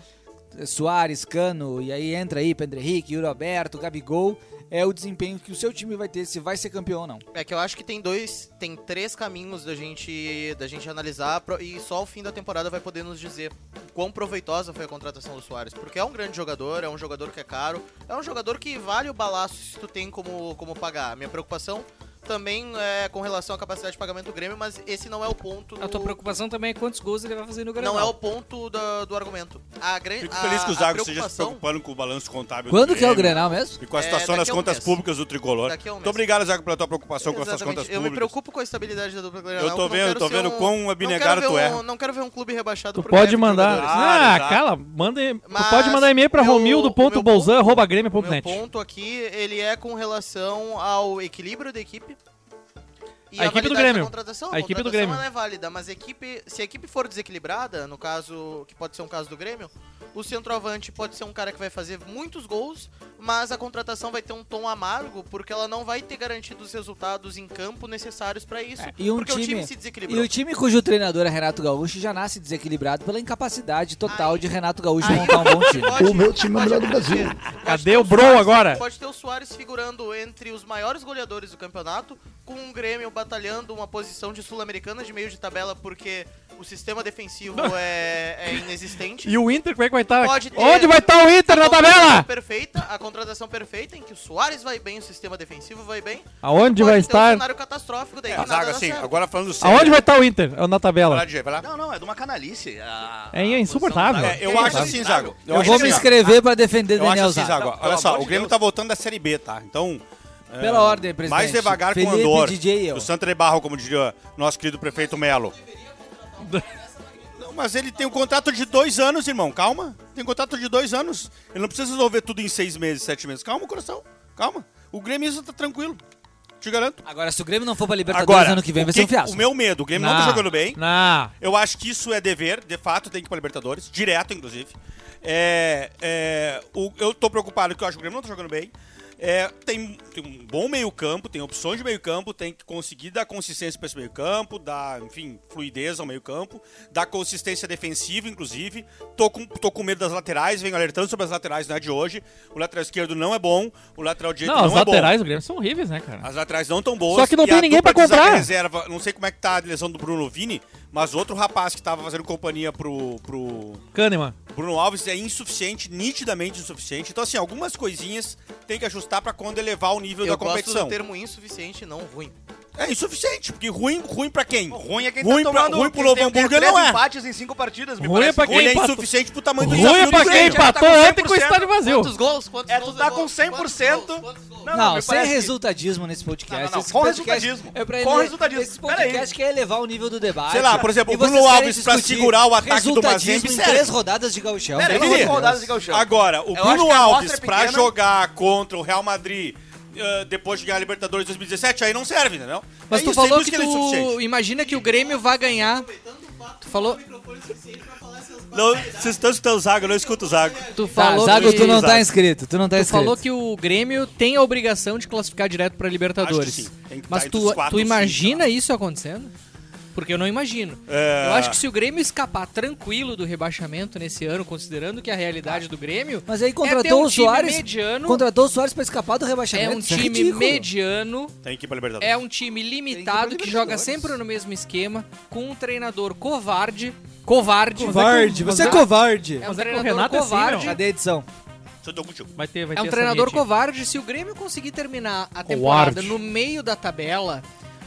Soares, Cano, e aí entra aí Pedro Henrique, Yuri Alberto, Gabigol, é o desempenho que o seu time vai ter, se vai ser campeão ou não. É que eu acho que tem dois, tem três caminhos da gente, da gente analisar e só ao fim da temporada vai poder nos dizer o quão proveitosa foi a contratação do Soares. Porque é um grande jogador, é um jogador que é caro, é um jogador que vale o balaço se tu tem como, como pagar. A minha preocupação também é com relação à capacidade de pagamento do Grêmio, mas esse não é o ponto do... A tua preocupação também é quantos gols ele vai fazer no Granal. Não é o ponto da- do argumento. A grande, Fico a, feliz que o Zago esteja se preocupação- preocupando com o balanço contábil Quando do que é o Grêmio Grenal mesmo? E com a É, situação daqui das um contas mês. públicas do Tricolor. Daqui a um Muito mês. obrigado, Zago, pela tua preocupação com essas Exatamente. contas Eu me públicas. preocupo com a estabilidade da dupla Grenal. Eu tô vendo, tô vendo um- quão abnegado tu é. um- Não quero ver um clube rebaixado Tu pro pode Grêmio de mandar. Ah, cala, manda. Tu Mas pode mandar e-mail pra meu- romildo.bolzan, o ponto aqui, ele é com relação ao equilíbrio da equipe. E A equipe do Grêmio. Contratação. A equipe do Grêmio. é válida, mas a equipe, se a equipe for desequilibrada, no caso, que pode ser um caso do Grêmio, o centroavante pode ser um cara que vai fazer muitos gols, mas a contratação vai ter um tom amargo, porque ela não vai ter garantido os resultados em campo necessários pra isso. E um porque time, o time se e desequilibrou. o time cujo treinador é Renato Gaúcho já nasce desequilibrado pela incapacidade total Aí- de Renato Gaúcho aí- montar um bom time. Pode- O meu time é o melhor do. Brasil. Cadê o Bro Suárez- agora? Pode ter o Soares figurando entre os maiores goleadores do campeonato, com o Grêmio batalhando uma posição de sul-americana de meio de tabela, porque o sistema defensivo é, é inexistente. E o Inter, como é que vai estar? Pode ter- Onde vai estar o Inter na tabela? Perfeita, a contratação perfeita, em que o Soares vai bem, o sistema defensivo vai bem. Aonde Pode vai ter estar? um cenário catastrófico daí É, dá assim, agora falando sério. Aonde vai estar o Inter? Na tabela. Não, não, é de uma canalice. A, É insuportável. É, eu Zago. acho assim, Zago. Eu, acho vou assim, me inscrever pra defender Eu Daniel assim, Zago. Olha só, o Grêmio tá voltando da Série B, tá? Então. é, Pela ordem, presidente. Mais devagar Felipe, com o andor. DJ eu. O Santa de Barro, como diria nosso querido prefeito Melo. Mas ele tem um contrato de dois anos, irmão. Calma. Tem um contrato de dois anos. Ele não precisa resolver tudo em seis meses, sete meses. Calma, coração. Calma. O Grêmio isso tá tranquilo. Te garanto. Agora, se o Grêmio não for pra Libertadores Agora, ano que vem, vai ser um fiasco. O meu medo, o Grêmio não, Não. tá jogando bem. Não. Eu acho que isso é dever, de fato, tem que ir pra Libertadores, direto, inclusive. É, é, o- eu tô preocupado que eu acho que o Grêmio não tá jogando bem. É, tem, tem um bom meio-campo, tem opções de meio-campo, tem que conseguir dar consistência para esse meio-campo, dar, enfim, fluidez ao meio-campo, dar consistência defensiva, inclusive. Tô com, tô com medo das laterais, venho alertando sobre as laterais, não é de hoje. O lateral esquerdo não é bom, o lateral direito Não, não, as é laterais bom. do Grêmio são horríveis, né, cara? As laterais não tão boas. Só que não tem ninguém zaga comprar. reserva, não sei como é que tá a lesão do Bruno Vini, mas outro rapaz que tava fazendo companhia pro, pro Kahneman. Bruno Alves é insuficiente, nitidamente insuficiente. Então, assim, algumas coisinhas tem que ajustar pra quando elevar o nível Eu da gosto competição. do termo insuficiente, não ruim. É insuficiente, porque ruim, ruim pra quem? Ruim é quem ruim tá pra, tomando... ruim pro quem Novo Hamburgo três não é. empates em cinco partidas, me Ruim é parece. pra quem Ele é insuficiente pro tamanho do Ruim é desafio pra do quem Grêmio. empatou tá com ontem com o 100%. estádio vazio. Quantos gols? Quantos É, gols tu tá com 100%. Quantos gols? Quantos gols? Não, Não, sem parece que- resultadismo nesse podcast. Não, não, não, Esse com podcast resultadismo. É pra Com ele, resultadismo. Esse podcast quer elevar o nível do debate. Sei lá, por exemplo, o Bruno Alves pra segurar o ataque do resultadismo Mazembe, em três rodadas de gauchão. De rodadas de gauchão. Agora, o Bruno Alves é pra jogar contra o Real Madrid eh, depois de ganhar a Libertadores 2017, aí não serve, entendeu? Mas é tu isso, falou que é tu imagina que o Grêmio vai ganhar. Tu falou, Não, vocês estão escutando o Zago, eu não escuto o Zago. tu Tá, falou Zago, que tu não tá inscrito. Tu não tá Tu inscrito. falou que o Grêmio tem a obrigação de classificar direto pra Libertadores. Acho que sim. Tem que Mas tá tu, tu ou cinco, imagina isso acontecendo? Porque eu não imagino. É. Eu acho que se o Grêmio escapar tranquilo do rebaixamento nesse ano, considerando que a realidade do Grêmio Mas aí é ter contratou um o Soares. mediano, Contratou o Soares pra escapar do é rebaixamento. um Isso time ridículo. mediano, Tem que ir pra Libertadores. é um time limitado que joga sempre no mesmo esquema, com um treinador covarde, covarde, Covarde, você é covarde. É um Mas é que o treinador Renato é assim, covarde. meu. Cadê a edição? Vai ter, vai É um ter treinador covarde. Se o Grêmio conseguir terminar a temporada no meio da tabela,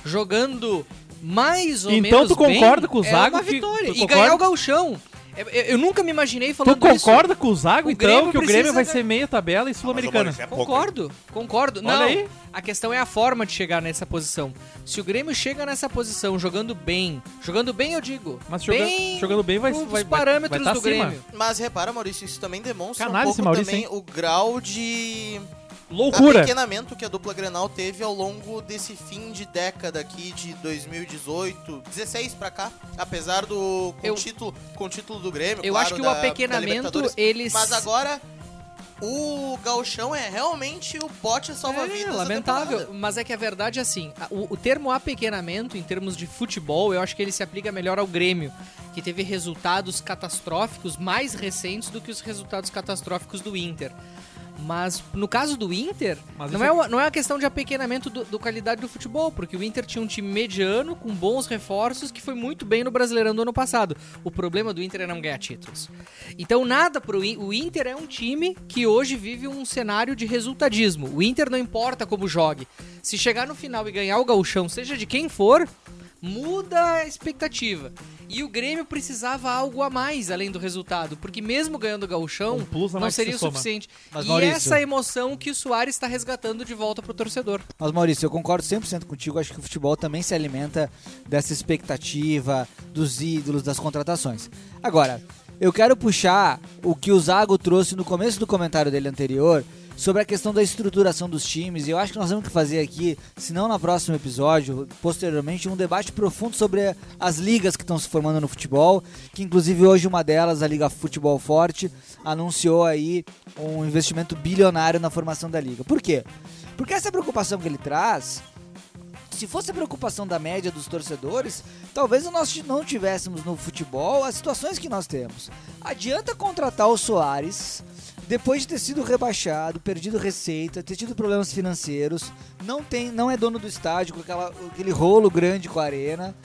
jogando mais ou Então menos tu concorda bem, com o é Zago uma que- vitória. tu E concorda? ganhar o gauchão. Eu, eu- eu nunca me imaginei Tu falando isso. concorda com o Zago, O então, Grêmio que o Grêmio vai ganhar. ser meia tabela e sul-americana? Maurício, é? Concordo, concordo. Olha Não, aí. a questão é a forma de chegar nessa posição. Se o Grêmio chega nessa posição jogando bem, jogando bem eu digo, Mas joga- bem jogando bem vai- vai- vai- parâmetros vai tá do acima. Grêmio. Mas repara, Maurício, isso também demonstra Canalha um pouco Maurício, também hein? o grau de Loucura. apequenamento que a dupla Grenal teve ao longo desse fim de década aqui de 2018, 16 pra cá, apesar do com Eu- título com o título do Grêmio, Eu claro, acho que o da- da apequenamento, eles... Mas agora o gauchão é realmente o bote salva-vidas. É, lamentável. Mas é que a verdade é assim: o, o termo apequenamento, em termos de futebol, eu acho que ele se aplica melhor ao Grêmio, que teve resultados catastróficos mais recentes do que os resultados catastróficos do Inter. Mas no caso do Inter, Mas não é, uma, não é uma questão de apequenamento do, do qualidade do futebol, porque o Inter tinha um time mediano, com bons reforços, que foi muito bem no Brasileirão do ano passado. O problema do Inter é não ganhar títulos. Então, nada pro O Inter é um time que hoje vive um cenário de resultadismo. O Inter não importa como jogue. Se chegar no final e ganhar o gauchão, seja de quem for, muda a expectativa. E o Grêmio precisava algo a mais além do resultado, porque mesmo ganhando o gauchão, Um não seria se o suficiente. Mas, e Maurício- essa emoção que o Soares está resgatando de volta pro torcedor. Mas Maurício, eu concordo 100% contigo. Acho que o futebol também se alimenta dessa expectativa, dos ídolos, das contratações. Agora, eu quero puxar o que o Zago trouxe no começo do comentário dele anterior sobre a questão da estruturação dos times. E eu acho que nós temos que fazer aqui, se não no próximo episódio, posteriormente, um debate profundo sobre as ligas que estão se formando no futebol. Que inclusive hoje uma delas, a Liga Futebol Forte, anunciou aí um investimento bilionário na formação da liga. Por quê? Porque essa preocupação que ele traz, se fosse a preocupação da média dos torcedores, talvez nós não tivéssemos no futebol as situações que nós temos. Adianta contratar o Soares depois de ter sido rebaixado, perdido receita, ter tido problemas financeiros, não tem, não é dono do estádio com aquela, aquele rolo grande com a arena.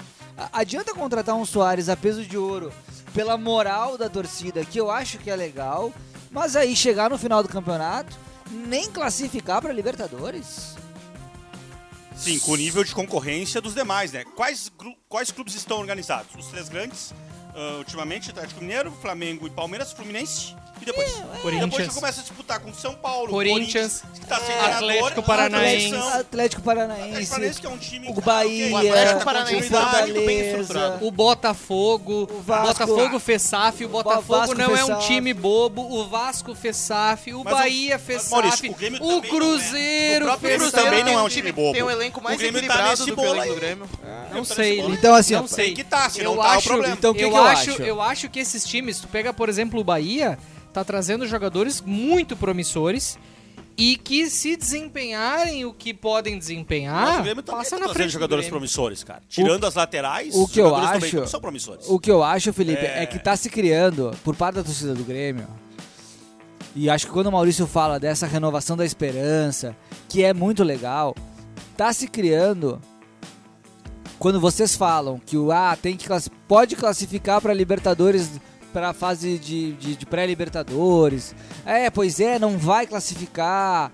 Adianta contratar um Soares a peso de ouro pela moral da torcida, que eu acho que é legal, mas aí chegar no final do campeonato, nem classificar para Libertadores. Sim, com o nível de concorrência dos demais, né? Quais, quais clubes estão organizados? Os três grandes, ah, ultimamente, Atlético Mineiro, Flamengo e Palmeiras, Fluminense. E depois? Corinthians. Depois tu começa a disputar com São Paulo, Corinthians, que tá sem Atlético treinador, Paranaense. Atlético- Atlético Paranaense, Atlético Paranaense, que é um time o Bahia, o Atlético o Paranaense Fortaleza, O Botafogo, o Vasco. Botafogo FESAF, o Botafogo não é um time bobo, o Vasco FESAF, o Bahia FESAF, Maurício, o é. Cruzeiro O Cruzeiro também não é um tem time bobo. Tem um elenco mais tá equilibrado do que o do Grêmio. Não sei, Então, assim, não sei. Que tá, se eu não tá, é o acho, problema. Então, o que eu, acho? eu acho que esses times, tu pega, por exemplo, o Bahia, tá trazendo jogadores muito promissores e que se desempenharem o que podem Mas desempenhar, o Grêmio também passa tá na frente do jogadores promissores, cara. Tirando as laterais, o os que eu acho, são promissores. o que eu acho, Felipe, é... É. que tá se criando por parte da torcida do Grêmio. E acho que quando o Maurício fala dessa renovação da esperança, que é muito legal, tá se criando quando vocês falam que o ah, tem que pode classificar para Libertadores para a fase de, de, de pré-Libertadores. É, pois é, não vai classificar.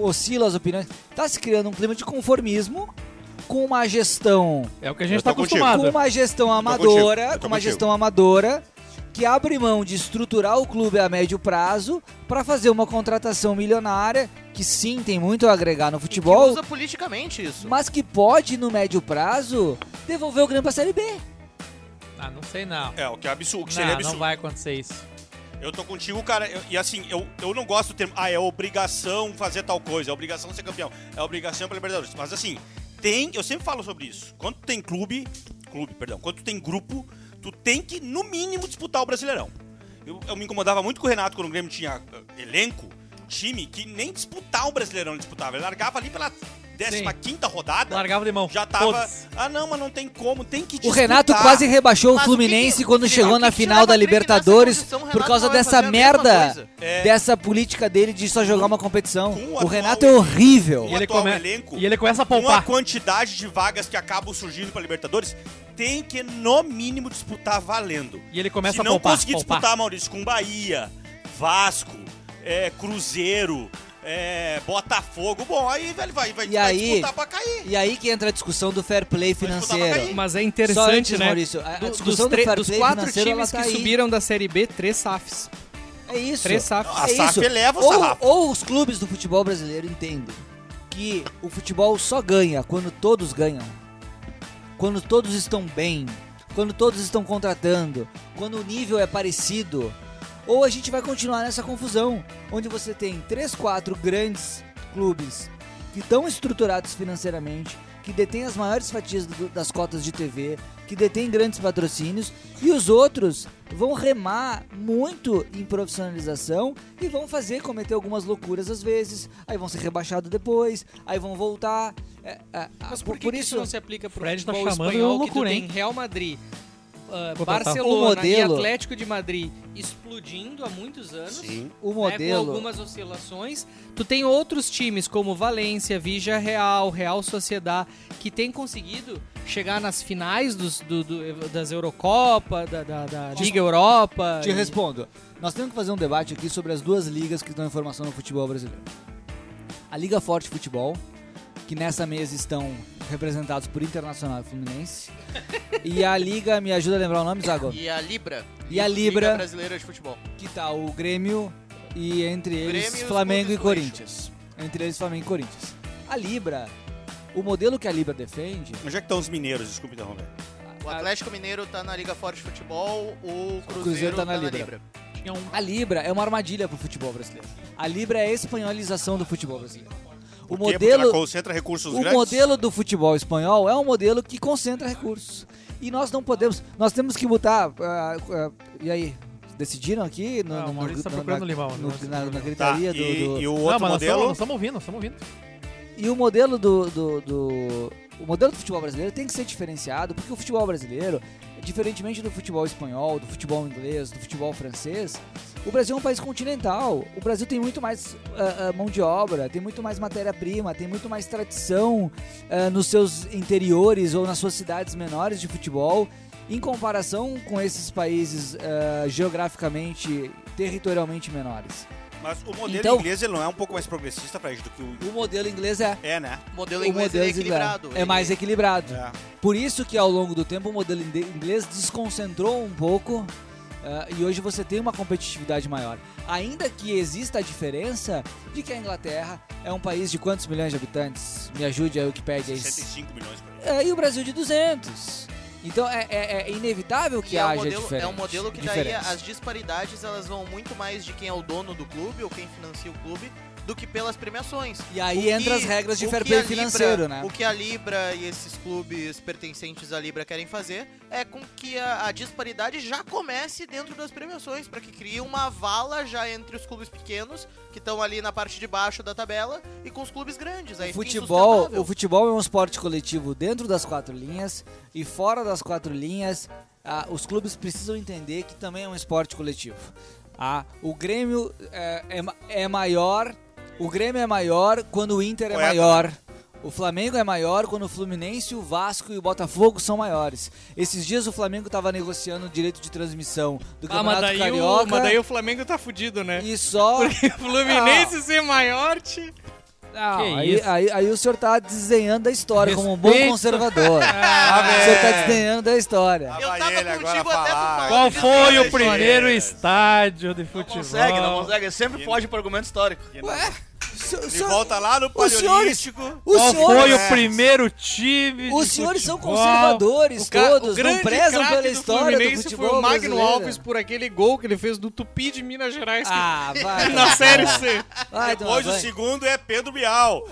Oscila as opiniões. Tá se criando um clima de conformismo com uma gestão É o que a gente tá contigo. acostumado. com uma gestão amadora, com uma contigo. gestão amadora que abre mão de estruturar o clube a médio prazo para fazer uma contratação milionária que sim tem muito a agregar no Que futebol, usa politicamente isso. mas que pode no médio prazo devolver o Grêmio para série B. Ah, não sei não. É, o que é absurdo, o que Não, seria não absurdo. vai acontecer isso. Eu tô contigo, cara. eu- e assim, eu, eu não gosto do termo. Ah, é obrigação fazer tal coisa, é obrigação ser campeão, é obrigação pra Libertadores. Mas assim, tem. Eu sempre falo sobre isso. Quando tem clube. Clube, perdão. Quando tem grupo, tu tem que, no mínimo, disputar o Brasileirão. Eu, eu me incomodava muito com o Renato quando o Grêmio tinha eh, elenco, time, que nem disputar o Brasileirão ele disputava. Ele largava ali pela 15 rodada. Largava de mão. Já tava. Todos. Ah, não, mas não tem como, tem que O disputar. Renato quase rebaixou o Mas o Fluminense que que- quando chegou o na que que final da Libertadores o por causa não dessa merda? É. dessa política dele de só jogar uma competição. Com o O atual Renato é horrível. E ele, come... elenco, e ele começa a com a poupar. quantidade de vagas que acabam surgindo para Libertadores, tem que, no mínimo, disputar valendo. E ele começa Se a não poupar. conseguir poupar. disputar, Maurício, com Bahia, Vasco, é, Cruzeiro, é, Botafogo, bom, aí velho, vai, vai, E vai aí- disputar pra cair. E aí que entra a discussão do fair play financeiro. Mas é Só interessante, antes, né? Maurício, a- a Do- discussão dos, do fair dos play quatro times que tá aí. subiram da Série B, três SAFs. É isso. Três SAFs. A é SAF isso. eleva o ou, sarrafo. ou os clubes do futebol brasileiro entendem que o futebol só ganha quando todos ganham. Quando todos estão bem. Quando todos estão contratando. Quando o nível é parecido. Ou a gente vai continuar nessa confusão. Onde você tem três, quatro grandes clubes que estão estruturados financeiramente. Que detêm as maiores fatias do- das cotas de TV. Que detêm grandes patrocínios. E os outros vão remar muito em profissionalização e vão fazer cometer algumas loucuras às vezes, aí vão ser rebaixados depois, aí vão voltar. É, é, Mas por, por que, por que isso isso não se aplica pro Fred tá futebol chamando espanhol loucura, que tem Real Madrid, Contratar. Barcelona O modelo- e Atlético de Madrid explodindo há muitos anos. Sim. o né, modelo com algumas oscilações. Tu tem outros times como Valência, Vigia Real, Real Sociedad, que tem conseguido chegar nas finais dos, do- do- das Eurocopa, da, da- da Liga Europa. te e- respondo. Nós temos que fazer um debate aqui sobre as duas ligas que estão em formação no futebol brasileiro. A Liga Forte Futebol, que nessa mesa estão representados por Internacional e Fluminense, e a Liga, me ajuda a lembrar o nome, Zago? E a Libra. E a Liga Libra, Brasileira de Futebol. que tá o Grêmio e entre eles Grêmio Flamengo e Corinthians. Entre eles Flamengo e Corinthians. A Libra, o modelo que a Libra defende, Onde é que estão os mineiros? Desculpa interromper. O Atlético Mineiro tá na Liga Forte de Futebol, o Cruzeiro, Cruzeiro tá na tá na Libra. Libra. Tinha um- a Libra é uma armadilha pro futebol brasileiro. A Libra é a espanholização do futebol brasileiro. O Por modelo concentra recursos O grandes. modelo do futebol espanhol é um modelo que concentra recursos. E nós não podemos. Nós temos que botar. ah, ah, e aí? Decidiram aqui? No, Ah, o no- Maurício tá no- procurando na, limão, no- Maurício tá na- na gritaria Tá, do, e, do- e o Não, outro nós modelo... estamos- nós estamos ouvindo, estamos ouvindo. E o modelo do, do, do- O modelo do futebol brasileiro tem que ser diferenciado, porque o futebol brasileiro, diferentemente do futebol espanhol, do futebol inglês, do futebol francês, o Brasil é um país continental. O Brasil tem muito mais ah, ah, mão de obra, tem muito mais matéria-prima, tem muito mais tradição ah, nos seus interiores ou nas suas cidades menores de futebol. Em comparação com esses países geograficamente, territorialmente menores. Mas o modelo Então- inglês ele não é um pouco mais progressista, Fred, do que o. O modelo inglês é. É, né? O modelo o inglês modelo é inglês equilibrado. É mais equilibrado. É. Por isso que ao longo do tempo o modelo inglês desconcentrou um pouco eh, e hoje você tem uma competitividade maior. Ainda que exista a diferença de que a Inglaterra é um país de quantos milhões de habitantes? Me ajude a Wikipedia. aí. 65 milhões. É, e o Brasil de 200. Então é, é- é inevitável que E é um haja modelo, diferença. é um modelo que daí diferença. as disparidades elas vão muito mais de quem é o dono do clube ou quem financia o clube do que pelas premiações. E aí que- entra as regras de fair play Libra- financeiro, né? O que a Libra e esses clubes pertencentes à Libra querem fazer é com que a, a disparidade já comece dentro das premiações, para que crie uma vala já entre os clubes pequenos, que estão ali na parte de baixo da tabela, e com os clubes grandes. Aí O futebol, o futebol é um esporte coletivo dentro das quatro linhas e fora das quatro linhas, ah, os clubes precisam entender que também é um esporte coletivo. Ah, o Grêmio é, é ma- é maior, o Grêmio é maior quando o Inter é Poeta, maior. O Flamengo é maior quando o Fluminense, o Vasco e o Botafogo são maiores. Esses dias o Flamengo estava negociando o direito de transmissão do Ah, mas Campeonato daí, Carioca. o, mas daí o Flamengo tá fudido, né? E só. Porque o Fluminense ser maior, te... Não, Que aí, isso? aí, aí o senhor tá desenhando a história como um bom Respeito. conservador. Ah, o senhor tá velho. desenhando a história. Eu tava ele agora contigo até falar. Qual foi o primeiro estádio de futebol? Consegue, não consegue. Sempre foge pro argumento histórico. Ué, Ele senhor- volta lá no Paleolítico. os Qual senhores, foi É. o primeiro time os senhores são conservadores O ca- todos, o não grande prezam craque pela do história do Fluminense futebol foi o Magno brasileiro. Alves por aquele gol que ele fez do Tupi de Minas Gerais. que- Ah, vai. na Série C. Vai, Depois o segundo é Pedro Bial.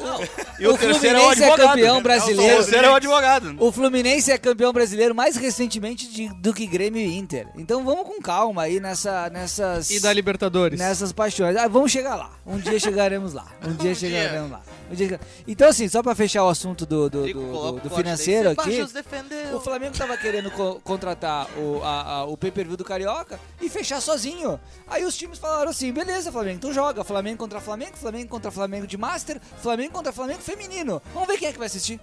E o, O terceiro é o Fluminense é advogado. campeão O brasileiro. terceiro é o advogado. O Fluminense é campeão brasileiro mais recentemente de- do que Grêmio e Inter. Então vamos com calma aí nessa, nessas. E da Libertadores. nessas paixões. Ah, vamos chegar lá. Um dia chegaremos lá. Um dia Um chegaremos lá. Um dia Então, assim, só pra fechar o assunto do, do, do- coloca do- financeiro aqui. O Flamengo tava querendo co- contratar o, a- a- o pay-per-view do Carioca e fechar sozinho. Aí os times falaram assim: beleza, Flamengo, então joga. Flamengo contra Flamengo, Flamengo contra Flamengo de Master, Flamengo contra Flamengo feminino. Vamos ver quem é que vai assistir.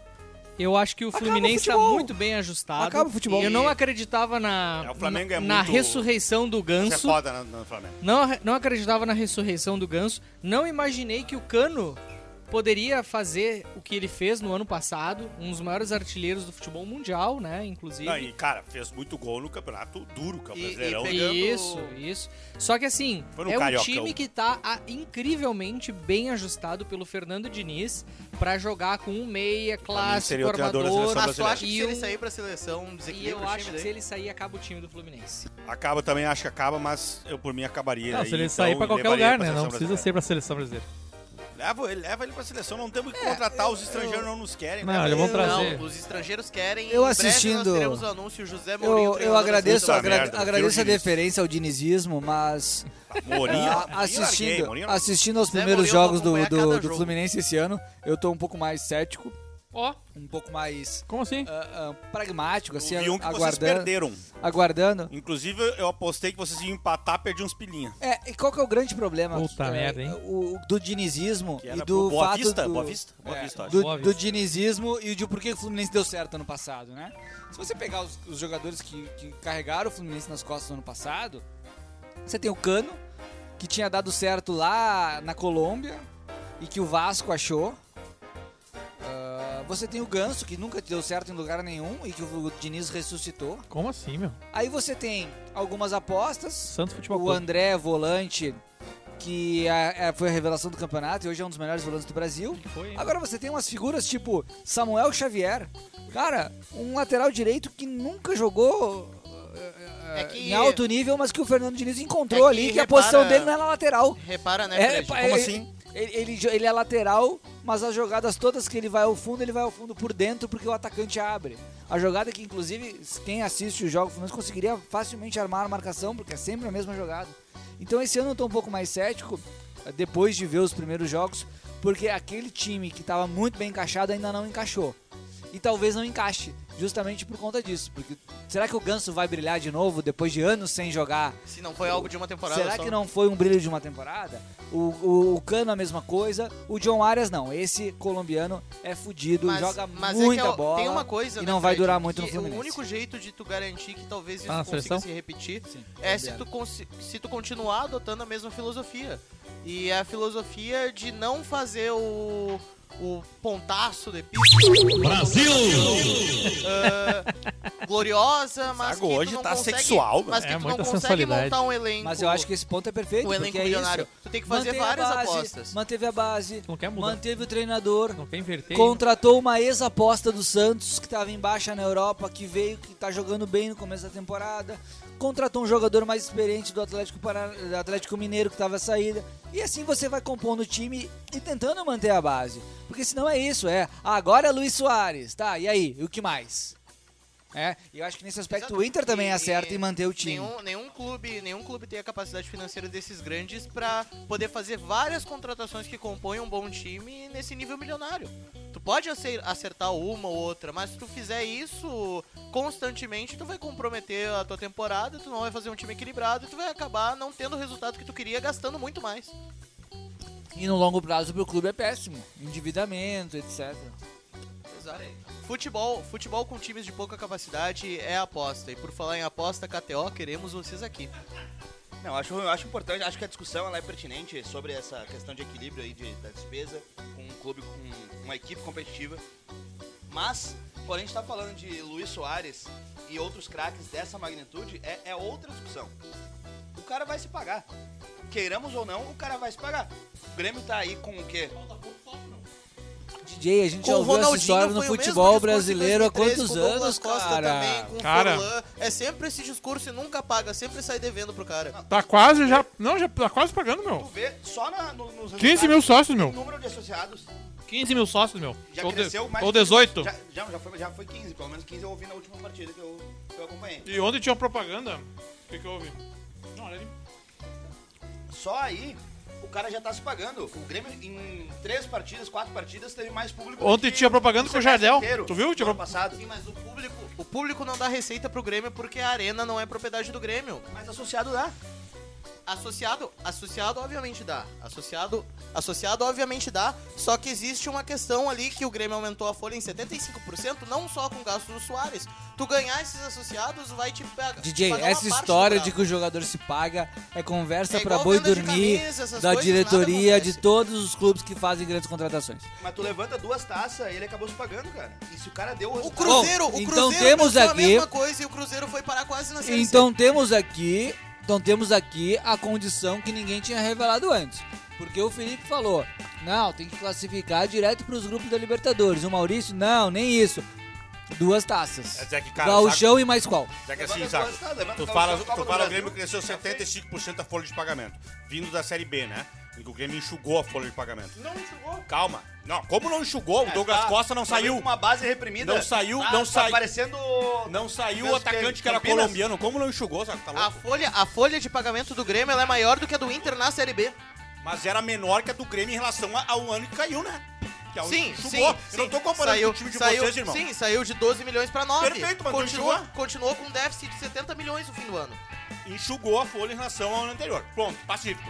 Eu acho que o Acaba Fluminense tá futebol. muito bem ajustado. Acaba o futebol. Eu não acreditava na, É, o Flamengo é na, na muito- ressurreição do Isso é Ganso. foda no, no Flamengo. Não, não acreditava na ressurreição do Ganso. Não imaginei que o Cano poderia fazer o que ele fez no ano passado, um dos maiores artilheiros do futebol mundial, né? Inclusive. Não, e, cara, fez muito gol no campeonato duro, que é o E- e Brasileirão. pegando- Isso, isso. Só que assim, é um time que tá ah, incrivelmente bem ajustado pelo Fernando Diniz pra jogar com um meia clássico, seria o treinador da armador. seleção Mas tu acha que e se ele sair pra seleção, E eu acho que daí? se ele sair, acaba o time do Fluminense. Acaba também, acho que acaba, mas eu por mim acabaria. Não, aí, se ele então, sair pra qualquer lugar, né? Não precisa brasileira. ser pra seleção brasileira. Leva ele, leva ele pra seleção, não temos que contratar, os estrangeiros não nos querem. Não, leva eles vão trazer. Não, os estrangeiros querem. Eu em breve assistindo- Nós teremos anúncio José Mourinho. Eu, eu agradeço, agra- merda, agradeço a deferência ao dinizismo, mas Mourinho, assistindo, assistindo aos primeiros jogos do, do, do. Fluminense esse ano, eu tô um pouco mais cético, Ó, um pouco mais Como assim? ah, ah, pragmático, assim, Eu vi um que vocês aguardando, perderam. aguardando. Inclusive, eu apostei que vocês iam empatar, perdi uns pilinha. É, e qual que é o grande problema? Puta É, merda, hein? O, do dinizismo Que e do Boa fato Vista, do, Boa Vista, Boa é, Vista, acho. do, Boa do Vista. dinizismo e de por que o Fluminense deu certo ano passado, né? Se você pegar os, os jogadores que, que carregaram o Fluminense nas costas no ano passado, você tem o Cano, que tinha dado certo lá na Colômbia e que o Vasco achou. Ah, você tem o Ganso, que nunca deu certo em lugar nenhum e que o Diniz ressuscitou. Como assim, meu? Aí você tem algumas apostas, Santos Futebol o Clube. André, volante, que é- é- foi a revelação do campeonato e hoje é um dos melhores volantes do Brasil. Foi, hein? Agora você tem umas figuras tipo Samuel Xavier. Cara, um lateral direito que nunca jogou É eh, que- em alto nível, mas que o Fernando Diniz encontrou É que ali, que a repara- posição dele não é na lateral. Repara, né, É, Fred? pa- Como é- assim? Ele, ele, ele é lateral, mas as jogadas todas que ele vai ao fundo, ele vai ao fundo por dentro porque o atacante abre. A jogada que, inclusive, quem assiste o jogo Fluminense conseguiria facilmente armar a marcação, porque é sempre a mesma jogada. Então esse ano eu tô um pouco mais cético, depois de ver os primeiros jogos, porque aquele time que estava muito bem encaixado ainda não encaixou. E talvez não encaixe, justamente por conta disso. Porque será que o Ganso vai brilhar de novo depois de anos sem jogar? Se não foi algo de uma temporada Será só. que não foi um brilho de uma temporada? O, o, o Cano a mesma coisa, o John Arias não. Esse colombiano é fudido, Mas- joga mas é muita que é bola Tem uma coisa, e né, não vai durar muito no Fluminense. O único jeito de tu garantir que talvez isso Ah, consiga seleção? se repetir é se tu, se tu continuar adotando a mesma filosofia. E é a filosofia de não fazer o, o pontaço de pista. Brasil! Ah, gloriosa, mas tu hoje não tá consegue, sexual, mas que É, tu não consegue sensualidade. montar um elenco. Mas eu acho que esse ponto é perfeito. Um elenco é milionário. isso. Tu tem que fazer Manteve várias base, apostas. Manteve a base, não quer mudar. manteve o treinador, Não quer inverter. contratou uma ex-aposta do Santos que estava em baixa na Europa, que veio, que tá jogando bem no começo da temporada. Contratou um jogador mais experiente do Atlético, Pará- do Atlético Mineiro que estava saída. E assim você vai compondo o time e tentando manter a base. Porque senão é isso, é. ah, Agora é Luiz Soares, tá? E aí? E o que mais? É, e eu acho que nesse aspecto Exato. o Inter também E- acerta e em manter o time. Nenhum, nenhum clube, nenhum clube tem a capacidade financeira desses grandes pra poder fazer várias contratações que compõem um bom time nesse nível milionário. Pode acer- acertar uma ou outra, mas se tu fizer isso constantemente, tu vai comprometer a tua temporada, tu não vai fazer um time equilibrado e tu vai acabar não tendo o resultado que tu queria gastando muito mais. E no longo prazo pro clube é péssimo. Endividamento, etc. Exato. Futebol, futebol com times de pouca capacidade é aposta. E por falar em aposta, KTO, queremos vocês aqui. Não, acho, acho importante, acho que a discussão ela é pertinente sobre essa questão de equilíbrio aí de, da despesa com um clube, com uma equipe competitiva. Mas, quando a gente tá falando de Luiz Soares e outros craques dessa magnitude, é, é outra discussão. O cara vai se pagar. Queiramos ou não, o cara vai se pagar. O Grêmio tá aí com o quê? DJ, a gente Com já ouviu essa história no futebol brasileiro há 2013, quantos anos, Costa cara? Também, com Cara. Forlan. É sempre esse discurso e nunca paga, sempre sai devendo pro cara. Tá quase já. Não, já tá quase pagando, Tu meu. vê só na, no, nos 15 mil sócios, meu. número de associados 15 mil sócios, meu. já Ou, cresceu mais ou de- 18. Já, já, já foi, já foi 15, pelo menos 15 eu ouvi na última partida que eu, que eu acompanhei. E ontem tinha propaganda. O que, que houve? Não, olha ali. Só aí o cara já tá se pagando. O Grêmio em três partidas, quatro partidas teve mais público. Ontem tinha propaganda com o Jardel. inteiro Tu viu? Tinha ano pro- passado. Sim, mas o público, o público não dá receita pro Grêmio porque a arena não é propriedade do Grêmio. Mas associado dá. Associado, associado obviamente dá. Associado, associado obviamente dá. Só que existe uma questão ali que o Grêmio aumentou a folha em 75%, não só com o gasto do Soares. Tu ganhar esses associados vai te pagar. DJ, essa história de que o jogador se paga é conversa É pra igual boi dormir camisa, da coisas, diretoria de todos os clubes que fazem grandes contratações. Mas tu levanta duas taças e ele acabou se pagando, cara. E se o cara deu o O resultado... Cruzeiro, Bom, o então Cruzeiro temos pensou aqui- a mesma coisa e o Cruzeiro foi parar quase na. Então temos aqui, então temos aqui a condição que ninguém tinha revelado antes. Porque o Felipe falou: "Não, tem que classificar direto para os grupos da Libertadores". O Maurício: "Não, nem isso". Duas taças. É que, cara, Gauchão e mais qual? Já que assim, taças, levanta Tu fala, tu fala o. Grêmio cresceu 75% da folha de pagamento. Vindo da Série B, né? Que o Grêmio enxugou a folha de pagamento. Não enxugou. Calma. Não, como não enxugou? O É, Douglas tá- Costa não tá saiu. com uma base reprimida. Não saiu, Tá- não tá saiu. parecendo... Não saiu o atacante que que era Campinas. colombiano. Como não enxugou, sabe? Tá A folha, a folha de pagamento do Grêmio é maior do que a do Inter na Série B. Mas era menor que a do Grêmio em relação ao ano que caiu, né? Que é Sim, enxugou. sim, Eu sim. não tô comparando saiu, com o time de saiu, vocês, irmão. Sim, saiu de 12 milhões pra 9. Perfeito, mas continuou, continuou com um déficit de 70 milhões no fim do ano. Enxugou a folha em relação ao ano anterior. Pronto, pacífico.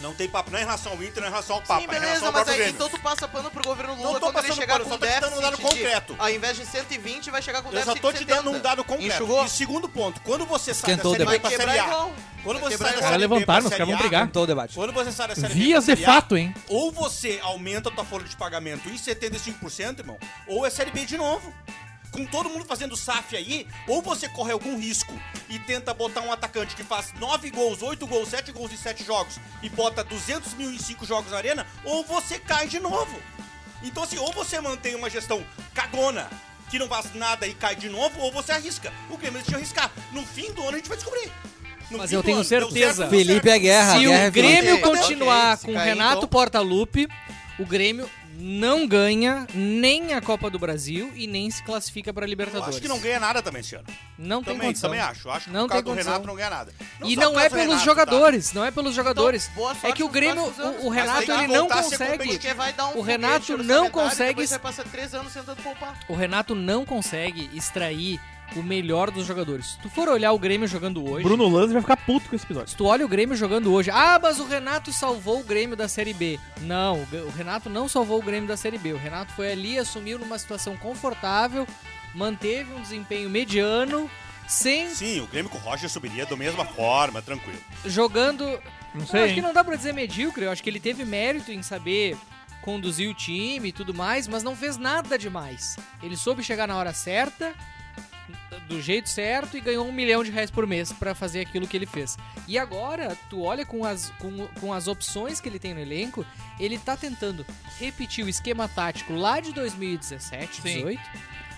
Não tem papo, não é em relação ao Inter, não é em relação ao Papa, Sim, é em relação beleza, ao mas aí Grêmio. então tu passa pano pro governo Não Lula tô quando ele passando chegar pano, com só tô te dando um déficit dado de- concreto. Ao invés de 120, vai chegar com Eu déficit só tô de te 70. dando um dado concreto. Enxugou? E segundo ponto, quando você Esquentou sai da Série B pra Vai Série quebrar A, igual. quando Vai você quebrar sai da igual. Série B levantaram, pra os caras Série vão A, brigar. Tentou o debate. Quando você sai da Série B Vias pra de Série A, fato, hein? Ou você aumenta a tua folha de pagamento em 75%, irmão, ou é Série B de novo. Com todo mundo fazendo SAF aí, ou você corre algum risco e tenta botar um atacante que faz 9 gols, 8 gols, 7 gols em 7 jogos e bota 200 mil em 5 jogos na arena, ou você cai de novo. Então assim, ou você mantém uma gestão cagona, que não faz nada e cai de novo, ou você arrisca. O Grêmio deixa arriscar. No fim do ano a gente vai descobrir. No Mas fim eu do tenho ano, certeza. certo, Felipe é guerra, Se guerra é o Grêmio Ok, continuar ok, se com cair, Renato então- Portaluppi, o Grêmio não ganha nem a Copa do Brasil e nem se classifica para Eu Libertadores. acho que não ganha nada também esse ano. Não tem também, condição. também acho. Acho que Não causa tem do condição. Renato não ganha nada. e só não é pelos Renato, jogadores, não é pelos jogadores. boa é que o Grêmio, o, o Renato tem ele não a consegue. um O Renato não consegue-. O Renato não consegue extrair o melhor dos jogadores. Se tu for olhar o Grêmio jogando hoje, Bruno Lanz vai ficar puto com esse episódio. se tu olha o Grêmio jogando hoje, ah, mas o Renato salvou o Grêmio da Série B. Não, o Renato não salvou o Grêmio da Série B. O Renato foi ali, assumiu numa situação confortável, manteve um desempenho mediano, sem Sim, o Grêmio com o Roger subiria da mesma forma, tranquilo. jogando. Não Eu sei, acho que não dá pra dizer medíocre, eu acho que ele teve mérito em saber conduzir o time e tudo mais, mas não fez nada demais. Ele soube chegar na hora certa, do jeito certo e ganhou um milhão de reais por mês pra fazer aquilo que ele fez. E agora, tu olha com as, com, com as opções que ele tem no elenco, ele tá tentando repetir o esquema tático lá de 2017, 18,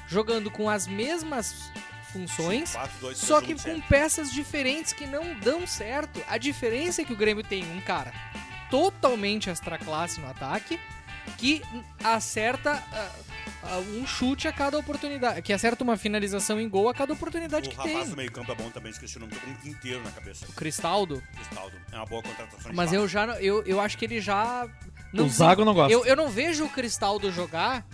jogando com as mesmas funções, 4, 2, só que com peças diferentes que não dão certo. A diferença é que o Grêmio tem um cara totalmente extra classe no ataque que acerta ah, um chute a cada oportunidade, que acerta uma finalização em gol a cada oportunidade O que rapaz tem. do meio campo é bom também, esqueci o nome, tô com um inteiro na cabeça. O Cristaldo, Cristaldo. É uma boa contratação de mas eu já não- eu, eu acho que ele já O Zago não gosta. Eu, eu não vejo o Cristaldo jogar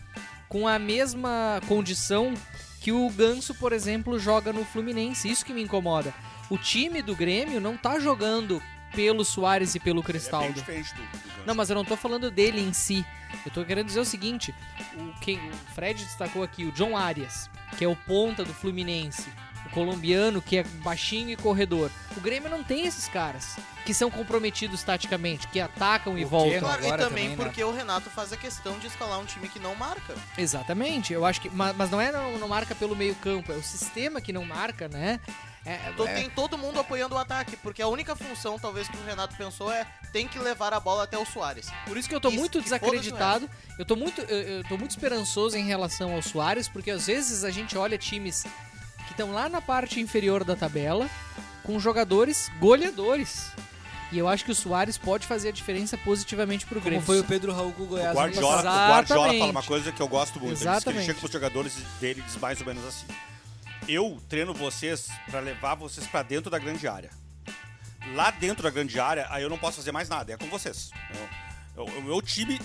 com a mesma condição que o Ganso, por exemplo, joga no Fluminense. Isso que me incomoda. O time do Grêmio não tá jogando pelo Soares e pelo Ele é bem Cristaldo. do, do. Não, mas eu não tô falando dele em si. Eu tô querendo dizer o seguinte: o, quem, o Fred destacou aqui o John Arias, que é o ponta do Fluminense. O colombiano, que é baixinho e corredor. O Grêmio não tem esses caras que são comprometidos taticamente, que atacam e O voltam. Keno Claro, e agora também, também, né? porque o Renato faz a questão de escalar um time que não marca. Exatamente, eu acho que. ma- Mas, não é não, não marca pelo meio-campo, é o sistema que não marca, né? É, Então é- tem todo mundo apoiando o ataque, porque a única função, talvez, que o Renato pensou é tem que levar a bola até o Soares. por isso que eu tô Isso, muito desacreditado. Eu tô muito, eu, eu tô muito esperançoso em relação ao Soares, porque às vezes a gente olha times que estão lá na parte inferior da tabela com jogadores goleadores. E eu acho que o Soares pode fazer a diferença positivamente pro Como Grêmio. foi o Pedro Raul com o O Goiás. no Guardiola, o. Guardiola Exatamente. fala uma coisa que eu gosto muito. Ele diz que ele Exatamente. chega pros jogadores dele e diz mais ou menos assim. Eu treino vocês pra levar vocês pra dentro da grande área. Lá dentro da grande área, aí eu não posso fazer mais nada, é com vocês. O meu time,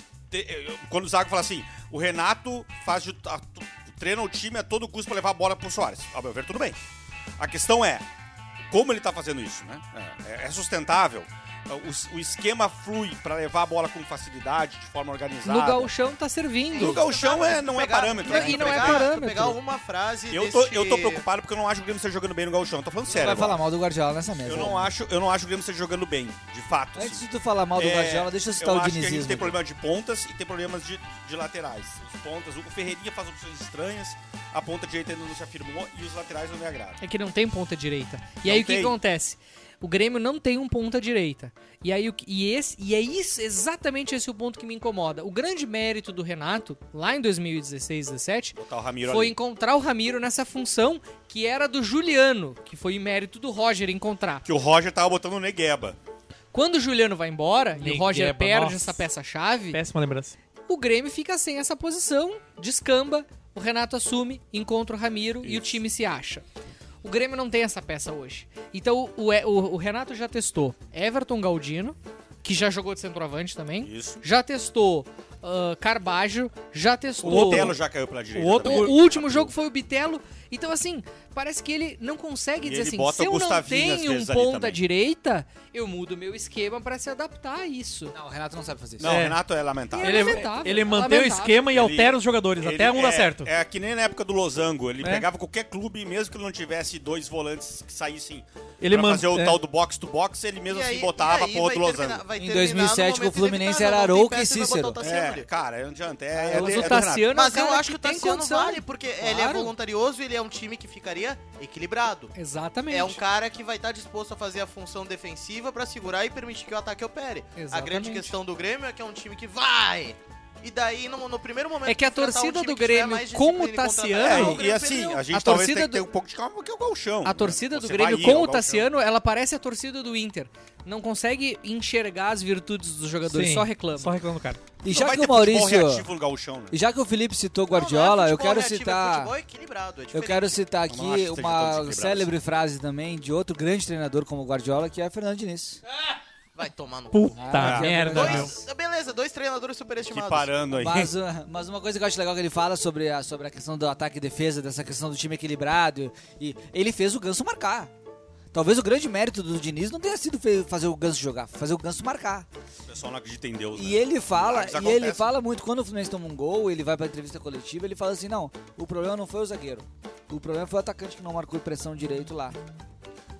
quando o Zago fala assim, o Renato faz de- a- treina o time a todo custo pra levar a bola pro Soares. Ao meu ver, tudo bem. A questão é, como ele tá fazendo isso, né? É, é sustentável? O, o esquema flui pra levar a bola com facilidade, de forma organizada. No gauchão tá servindo. No gauchão é, não é Pegar- parâmetro. E né? não é pegar, parâmetro. Pegar uma frase Eu tô, deste- eu tô preocupado porque eu não acho que o Grêmio esteja jogando bem no gauchão. Eu tô falando sério Vai agora. falar mal do Guardiola nessa mesa. Eu não acho, eu não acho que o Grêmio esteja jogando bem, de fato. Antes assim. de tu falar mal do É, Guardiola, deixa eu citar eu o acho que a gente tem problema de pontas e tem problemas de, de laterais. Os pontas, o Ferreirinha faz opções estranhas, a ponta direita ainda não se afirmou e os laterais não me agradam. É que não tem ponta direita. E Não aí o que tem. acontece? O Grêmio não tem um ponta direita. E aí e esse e é isso exatamente esse o ponto que me incomoda. O grande mérito do Renato lá em 2016, 17 Botar o Ramiro foi ali. encontrar o Ramiro nessa função que era do Juliano, que foi mérito do Roger encontrar. Que o Roger tava botando o Negueba. Quando o Juliano vai embora e o Roger Negueba, perde nossa. essa peça-chave, Péssima lembrança. o Grêmio fica sem essa posição, descamba, o Renato assume, encontra o Ramiro e o time se acha. O Grêmio não tem essa peça hoje. Então o, o- o Renato já testou Everton Galdino, que já jogou de centroavante também. Isso. Já testou ah, Carbajo, já testou. O Otelo já caiu pela direita. o outro-. O último jogo foi o Bitelo. Então, assim, parece que ele não consegue E dizer assim: bota se o eu não tenho um ponta também. direita, eu mudo meu esquema pra se adaptar a isso. Não, o Renato não sabe fazer isso. Não, o É. Renato é lamentável. Ele- Ele, lamentável, ele é mantém o lamentável. esquema e Ele- altera os jogadores, Ele até um dá é- certo. É que nem na época do Losango. Ele É. pegava qualquer clube, mesmo que ele não tivesse dois volantes que saíssem Ele pra fazer o é. tal do box to box, ele mesmo E assim aí- botava do terminar- Losango. Em terminar no 2007 com o Fluminense inevitável, era Arouca e Cícero. o É, ali. cara, não adianta. É, Mas é, o é Tassiano é um Mas eu acho que o tem Tassiano condição. vale, porque ele é Claro. voluntarioso e ele é um time que ficaria equilibrado. Exatamente. É um cara que vai estar disposto a fazer a função defensiva pra segurar e permitir que o ataque opere. A Exatamente. grande questão do Grêmio é que é um time que vai! E daí, no, no primeiro momento... É que a um torcida time do Grêmio com o e Tassiano- É, o e assim, a gente A talvez torcida tenha que ter do- um pouco de calma, porque é o Galchão. A torcida do Você Grêmio ir com o. Tassiano, ela parece a torcida do Inter. não consegue enxergar as virtudes dos jogadores, Sim, só reclama. Só reclama do cara. E já que o Maurício. gauchão, né? E já que o Felipe citou Não, não é Guardiola, eu quero reativo, É citar. futebol equilibrado, é Eu quero citar aqui uma célebre frase também de outro grande treinador como o Guardiola, que é Fernando Diniz. Vai tomar no Puta Ah, que é merda, meu. Dois, beleza, dois treinadores Que superestimados. parando aí. Mas, uh, mas uma coisa que eu acho legal que ele fala sobre a, sobre a questão do ataque e defesa, dessa questão do time equilibrado, e ele fez o Ganso marcar. Talvez o grande mérito do Diniz não tenha sido fazer o Ganso jogar, fazer o Ganso marcar. O pessoal não acredita em Deus, E né? ele fala, e ele fala muito, quando o Fluminense toma um gol, ele vai pra entrevista coletiva, ele fala assim, não, o problema não foi o zagueiro. O problema foi o atacante que não marcou pressão direito lá.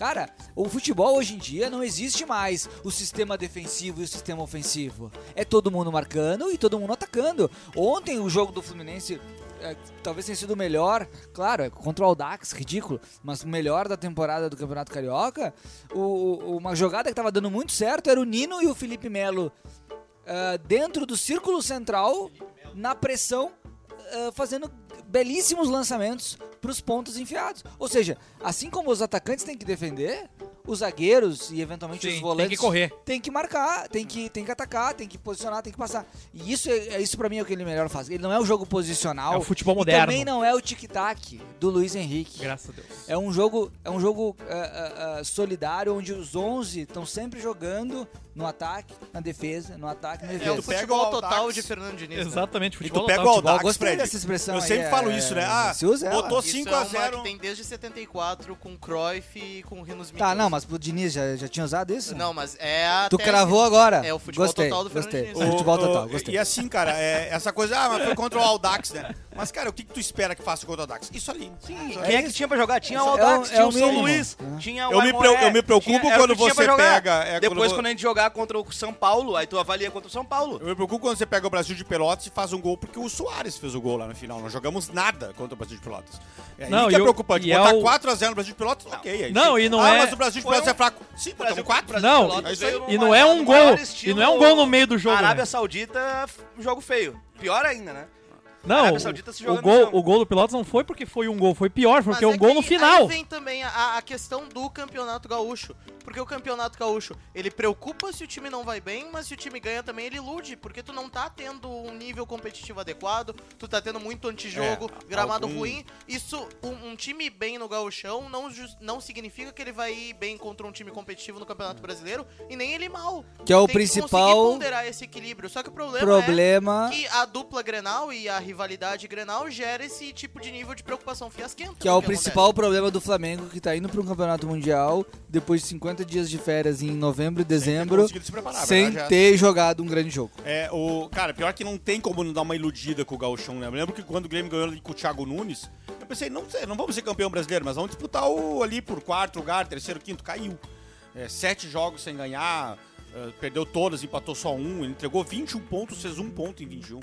Cara, o futebol hoje em dia não existe mais o sistema defensivo e o sistema ofensivo. É todo mundo marcando e todo mundo atacando. Ontem o jogo do Fluminense é, talvez tenha sido o melhor, claro, é contra o Audax, ridículo, mas o melhor da temporada do Campeonato Carioca. O- o- uma jogada que tava dando muito certo era o Nino e o Felipe Melo ah, dentro do círculo central, na pressão, ah, fazendo belíssimos lançamentos para os pontos enfiados. Ou seja, assim como os atacantes têm que defender, os zagueiros e eventualmente Sim, os tem volantes que correr. tem que marcar, tem que, tem que atacar, tem que posicionar, tem que passar. E isso é, é- isso para mim é o que ele melhor faz. Ele não é o jogo posicional. É o futebol moderno. também não é o tic-tac do Luiz Henrique. Graças a Deus. É um jogo, é um jogo ah, ah, solidário onde os 11 estão sempre jogando no ataque, na defesa, no ataque, na É defesa. o tu pega futebol o total de Fernando Diniz. né? Exatamente, E futebol tu pega o total. Audax, gostei Fred. dessa expressão Eu aí, sempre é- falo isso, né? Ah, se usa ela. botou Isso 5 é a uma 0 que tem desde 74 com Cruyff e com Rinos Tá, não, mas pro Diniz já, já tinha usado isso? Não, mas é a Tu tese. cravou agora. É o futebol gostei, total do Fernando gostei. Diniz. O futebol total, gostei. E assim, cara, é, essa coisa, ah, mas foi contra o Audax, né? Mas, cara, o que, que tu espera que faça contra o Audax? Isso ali. Sim, Quem é que tinha pra jogar? Tinha o É o- Audax, é tinha o o São mínimo. Luís, É. tinha o Eu me Aimoré, eu me preocupo tinha- o quando você pega- é, Depois, quando quando a gente jogar contra o São Paulo, aí tu avalia contra o São Paulo. Eu me preocupo quando você pega o Brasil de Pelotas e faz um gol, porque o Soares fez o gol lá no final. Não jogamos nada contra o Brasil de Pelotas. É Não, aí que e é preocupante. e é Botar o- 4x0 no Brasil de Pelotas, ok. aí Não, sim. e não ah, é- mas o Brasil de Pelotas um- é fraco. Sim, botamos 4. Não, e- e não é um gol- e não é um gol no meio do jogo, Arábia né? Saudita, jogo feio. Pior ainda, né? Não, Arábia Saudita se o, gol, chão. o gol do Pelotas não foi porque foi um gol, foi pior, Mas porque é um é gol que no final. Aí vem também a, a questão do campeonato gaúcho. Porque o campeonato gaúcho, ele preocupa se o time não vai bem, mas se o time ganha também, ele ilude. Porque tu não tá tendo um nível competitivo adequado, tu tá tendo muito antijogo, É, gramado algum- ruim. Isso, um, um time bem no gauchão não, não significa que ele vai ir bem contra um time competitivo no campeonato brasileiro, e nem ele mal. Que é o Tem principal conseguir ponderar esse equilíbrio. Só que o problema, problema é que a dupla Grenal e a rivalidade Grenal gera esse tipo de nível de preocupação fiasquenta. Que é o que principal problema do Flamengo, que tá indo para um campeonato mundial depois de 50 dias de férias em novembro e dezembro, se sem verdade é essa. ter jogado um grande jogo. É, o, cara, pior que não tem como não dar uma iludida com o Gauchão, né? Eu lembro que quando o Grêmio ganhou ali com o Thiago Nunes, eu pensei, não, sei, não vamos ser campeão brasileiro, mas vamos disputar o ali por quarto lugar, terceiro, quinto, caiu. É, sete jogos sem ganhar, é, perdeu todas, empatou só um, ele entregou 21 pontos, fez um ponto em 21.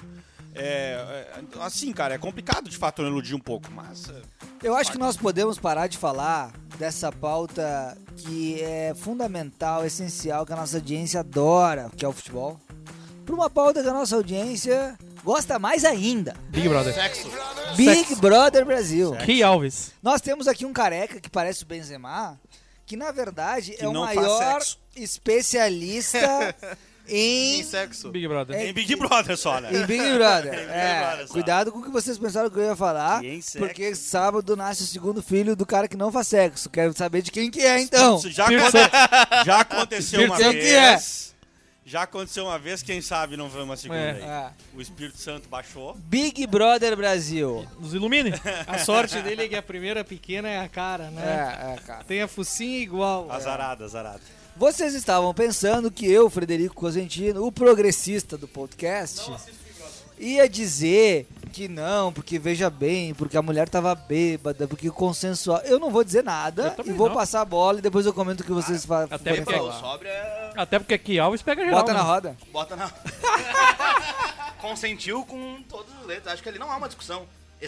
É, é, assim, cara, é complicado de fato não iludir um pouco, mas. é, Eu acho que nós podemos parar de falar dessa pauta que é fundamental, essencial, que a nossa audiência adora, que é o futebol, para uma pauta que a nossa audiência gosta mais ainda. Big Brother. Sexo. Big Sexo. Brother Brasil. Key Alves. Nós temos aqui um careca que parece o Benzema, que na verdade Que é o maior especialista em Em sexo. Big Brother. É, Tem Big Brother só, né? Em Big Brother. Big É, Brother só. cuidado com o que vocês pensaram que eu ia falar. Em. Porque sábado nasce o segundo filho do cara que não faz sexo. Quero saber de quem que é, então. Isso já, aconte- já aconteceu uma vez. Que Já aconteceu uma vez, quem sabe não foi uma segunda É. aí. É. O Espírito Santo baixou. Big Brother Brasil. Nos ilumine. A sorte dele é que a primeira pequena é a cara, né? É, é, cara. Tem a focinha igual. Azarada, azarada. Vocês estavam pensando que eu, Frederico Cosentino, o progressista do podcast, ia dizer que não, porque veja bem, porque a mulher tava bêbada, porque consensual. Eu não vou dizer nada Eu e vou não. passar a bola e depois eu comento o que vocês fa até porque- falar. Sobre é... Até porque Key Alves pega geral. Bota né? na roda. Bota na... Consentiu com todos os letras. Acho que ali não há uma discussão.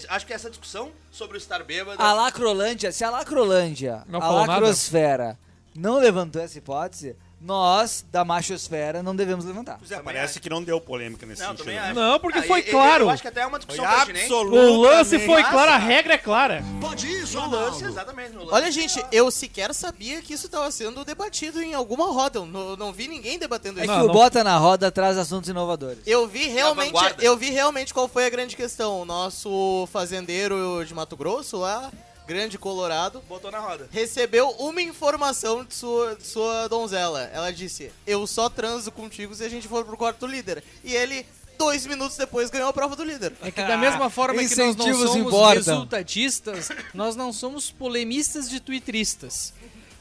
Acho que essa discussão sobre o estar bêbado... A Lacrolândia, se a Lacrolândia, Não a falou nada? Não levantou essa hipótese, nós, da machosfera, não devemos levantar. Pois é, parece que não deu polêmica nesse Não, sentido. também acho. Não, porque Ah, foi e- claro. Eu acho que até é uma discussão Foi pertinente. absoluto. O lance foi claro, a regra é clara. No lance, exatamente. No lance. Olha, gente, eu sequer sabia que isso estava sendo debatido em alguma roda. Eu não, não vi ninguém debatendo É isso. que Não, o não. Bota na Roda traz assuntos inovadores. Eu vi realmente, eu vi realmente qual foi a grande questão. O nosso fazendeiro de Mato Grosso lá, grande colorado, Botou na roda. recebeu uma informação de sua, de sua donzela. Ela disse: Eu só transo contigo se a gente for pro quarto líder. E ele, dois minutos depois, ganhou a prova do líder. É que da mesma forma que nós não Incentivos somos importam. resultadistas, nós não somos polemistas de twitteristas.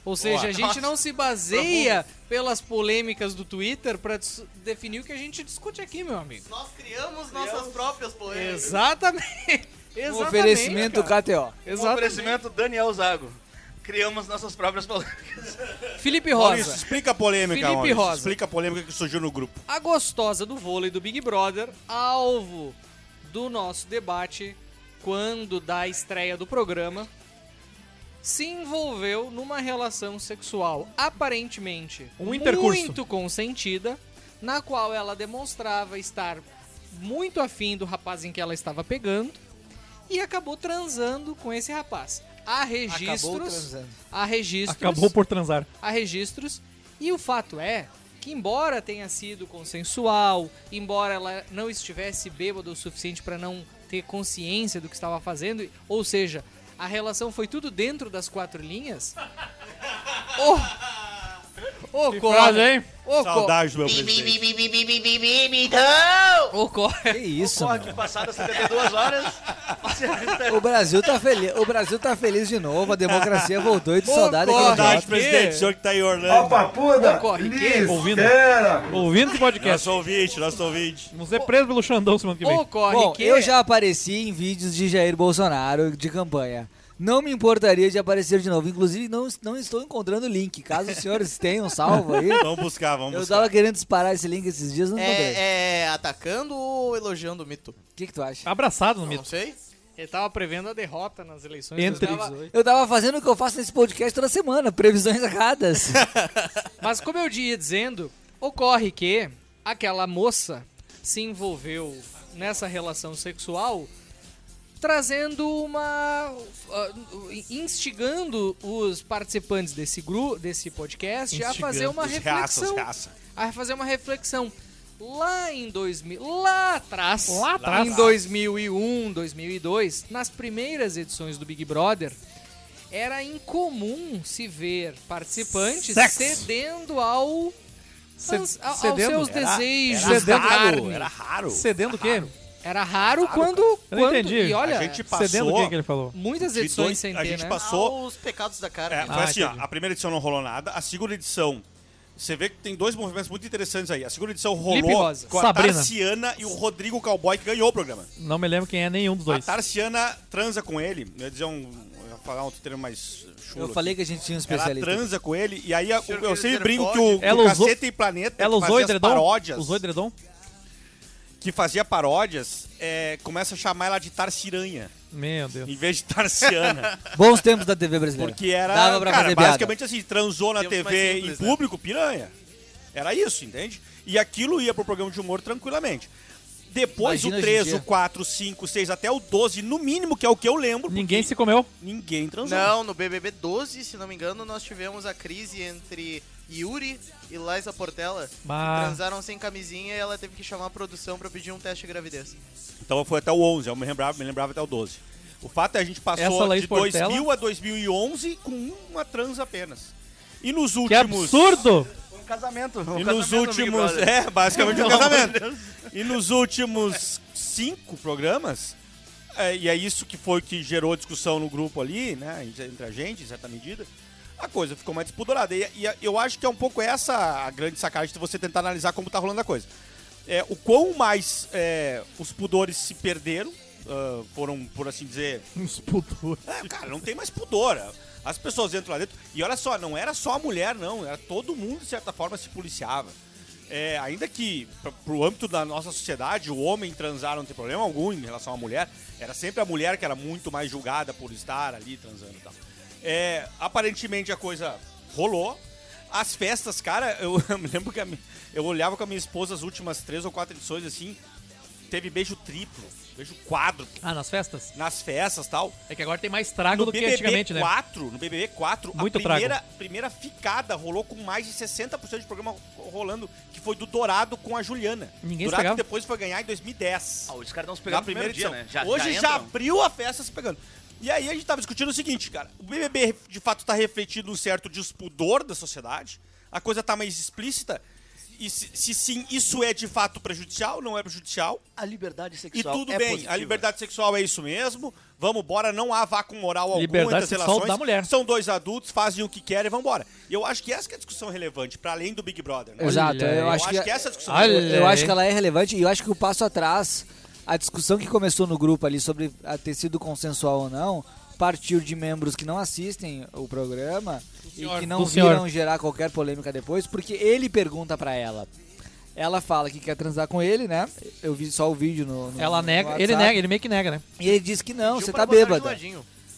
Ou seja, a gente não se baseia pelas polêmicas do Twitter pra dis- definir o que a gente discute aqui, meu amigo. Nós criamos nossas próprias polêmicas. Exatamente. Um Exatamente, oferecimento cara. KTO. Um Exatamente. oferecimento Daniel Zago. Criamos nossas próprias polêmicas. Felipe Maurício, Rosa. explica a polêmica, Felipe Maurício. Rosa. Explica a polêmica que surgiu no grupo. A gostosa do vôlei do Big Brother, alvo do nosso debate quando da estreia do programa, se envolveu numa relação sexual aparentemente Um intercurso. muito consentida, na qual ela demonstrava estar muito afim do rapaz em que ela estava pegando e acabou transando com esse rapaz. Há Acabou registros, transando. há registros Acabou por transar. há registros. E o fato é que, embora tenha sido consensual, embora ela não estivesse bêbada o suficiente para não ter consciência do que estava fazendo, ou seja, a relação foi tudo dentro das quatro linhas. O, Que ocorre, frase, hein? ocorre, Saudade do meu presidente. ocorre, Que isso, Corre mano. que passadas 72 horas. O Brasil tá feliz. O Brasil tá feliz de novo. A democracia voltou e de saudade Ocorre. daquele Saudade, Que? presidente, o senhor que tá em Orlando. ocorre que Ouvindo. Ouvindo esse podcast. Nosso ouvinte, nosso ouvinte. Vamos ser presos pelo Xandão semana que vem. ocorre Bom, que eu já apareci em vídeos de Jair Bolsonaro de campanha. Não me importaria de aparecer de novo. Inclusive, não, não estou encontrando o link. Caso os senhores tenham salvo aí. Vamos buscar, vamos Eu buscar. tava querendo disparar esse link esses dias, não encontrei. O É, é atacando ou elogiando o mito? que, que tu acha? Abraçado no Não mito. sei. ele tava prevendo a derrota nas eleições de Entre- 2018. Eu tava fazendo o que eu faço nesse podcast toda semana. Previsões erradas. Mas como eu ia dizendo, ocorre que aquela moça se envolveu nessa relação sexual trazendo uma ah, instigando os participantes desse grupo, desse podcast a Instigando. fazer uma reflexão, raça. a fazer uma reflexão lá em 2000, lá atrás, Lá atrás. em 2001, 2002, nas primeiras edições do Big Brother, era incomum se ver participantes Sexo. cedendo ao, aos cedendo? seus Era- desejos Era raro, carne. era raro. Cedendo o quê? Era raro quando, Eu não quando entendi. e olha, A gente passou... Cedendo o que ele falou? muitas edições dois- sem a ter, gente né? passou... Os pecados da carne. É, foi Ah, assim, ó, a primeira edição não rolou nada, a segunda edição... Você vê que tem dois movimentos muito interessantes aí. A segunda edição rolou com a Sabrina. Tarciana e o Rodrigo Cowboy, que ganhou o programa. Não me lembro quem é nenhum dos A dois. Tarciana transa com ele. Eu ia dizer um... Eu ia falar um termo mais chulo. Eu falei que a gente tinha um Ela especialista. transa com ele e aí a- eu quer sempre brinco que pode? o, que Ela o usou- Caceta e Planeta Ela usou fazia as edredom? paródias, Usou edredom? Que fazia paródias, é, começa a chamar ela de Tarciranha, Meu Deus. em vez de Tarciana. Bons tempos da TV brasileira. Porque era, Dava pra cara, fazer piada. basicamente assim, transou na Tempos TV simples, em né? público, piranha. Era isso, entende? E aquilo ia pro programa de humor tranquilamente. Depois Imagina o hoje em 3, dia. o 4, o 5, o 6, até o 12, no mínimo, que é o que eu lembro. Ninguém se comeu. Ninguém transou. Não, no BBB 12, se não me engano, nós tivemos a crise entre Yuri e Liza Portela. que Bah. Transaram sem camisinha e ela teve que chamar a produção pra pedir um teste de gravidez. Então foi até o 11, eu me lembrava, me lembrava até o 12. O fato é que a gente passou de Portela? 2000 a 2011 com uma trans apenas. E nos Que últimos... absurdo! Um casamento. Um E nos casamento no Big últimos... É, basicamente um casamento. E nos últimos cinco programas, é, e é isso que foi que gerou discussão no grupo ali, né, entre a gente, em certa medida, a coisa ficou mais despudorada. E, e eu acho que é um pouco essa a grande sacagem de você tentar analisar como tá rolando a coisa. É, o quão mais é, os pudores se perderam, ah, foram, por assim dizer, Uns putores. é, cara, não tem mais pudor. As pessoas entram lá dentro. E olha só, não era só a mulher, não. Era todo mundo, de certa forma, se policiava. É, ainda que, pra, pro âmbito da nossa sociedade, o homem transar não tem problema algum em relação à mulher. Era sempre a mulher que era muito mais julgada por estar ali transando e tal. É, aparentemente a coisa rolou. As festas, cara, eu, eu me lembro que a eu olhava com a minha esposa as últimas três ou quatro edições, assim, teve beijo triplo, beijo quádruplo. Ah, nas festas? Nas festas e tal. É que agora tem mais trago no do que BBB antigamente, né? 4, no BBB 4, Muito a primeira, primeira ficada rolou com mais de 60% de programa rolando, que foi do Dourado com a Juliana. Ninguém se Dourado pegava? que depois foi ganhar em 2010. Ah, os caras não se Na pegaram no primeira primeiro dia, edição. né? Já- Hoje já já, entram. abriu a festa se pegando. E aí a gente tava discutindo o seguinte, cara. O BBB de fato tá refletindo um certo despudor da sociedade. A coisa tá mais explícita. E se, se sim, isso é de fato prejudicial, não é prejudicial. A liberdade E sexual tudo é bem, positiva. a liberdade sexual é isso mesmo. Vamos embora, não há vácuo moral algum Liberdade entre as relações. da mulher. São dois adultos, fazem o que querem e vão embora. E eu acho que essa que é a discussão relevante, para além do Big Brother. né? Exato, eu, eu acho que, que essa é a discussão relevante. eu acho que ela é relevante e eu acho que o passo atrás, a discussão que começou no grupo ali sobre a ter sido consensual ou não, partiu de membros que não assistem o programa senhor. e que não senhor. viram gerar qualquer polêmica depois, porque ele pergunta pra ela. Ela fala que quer transar com ele, né? Eu vi só o vídeo no, no Ela no nega, ele WhatsApp. nega, ele meio que nega, né? E ele diz que não, você tá bêbada.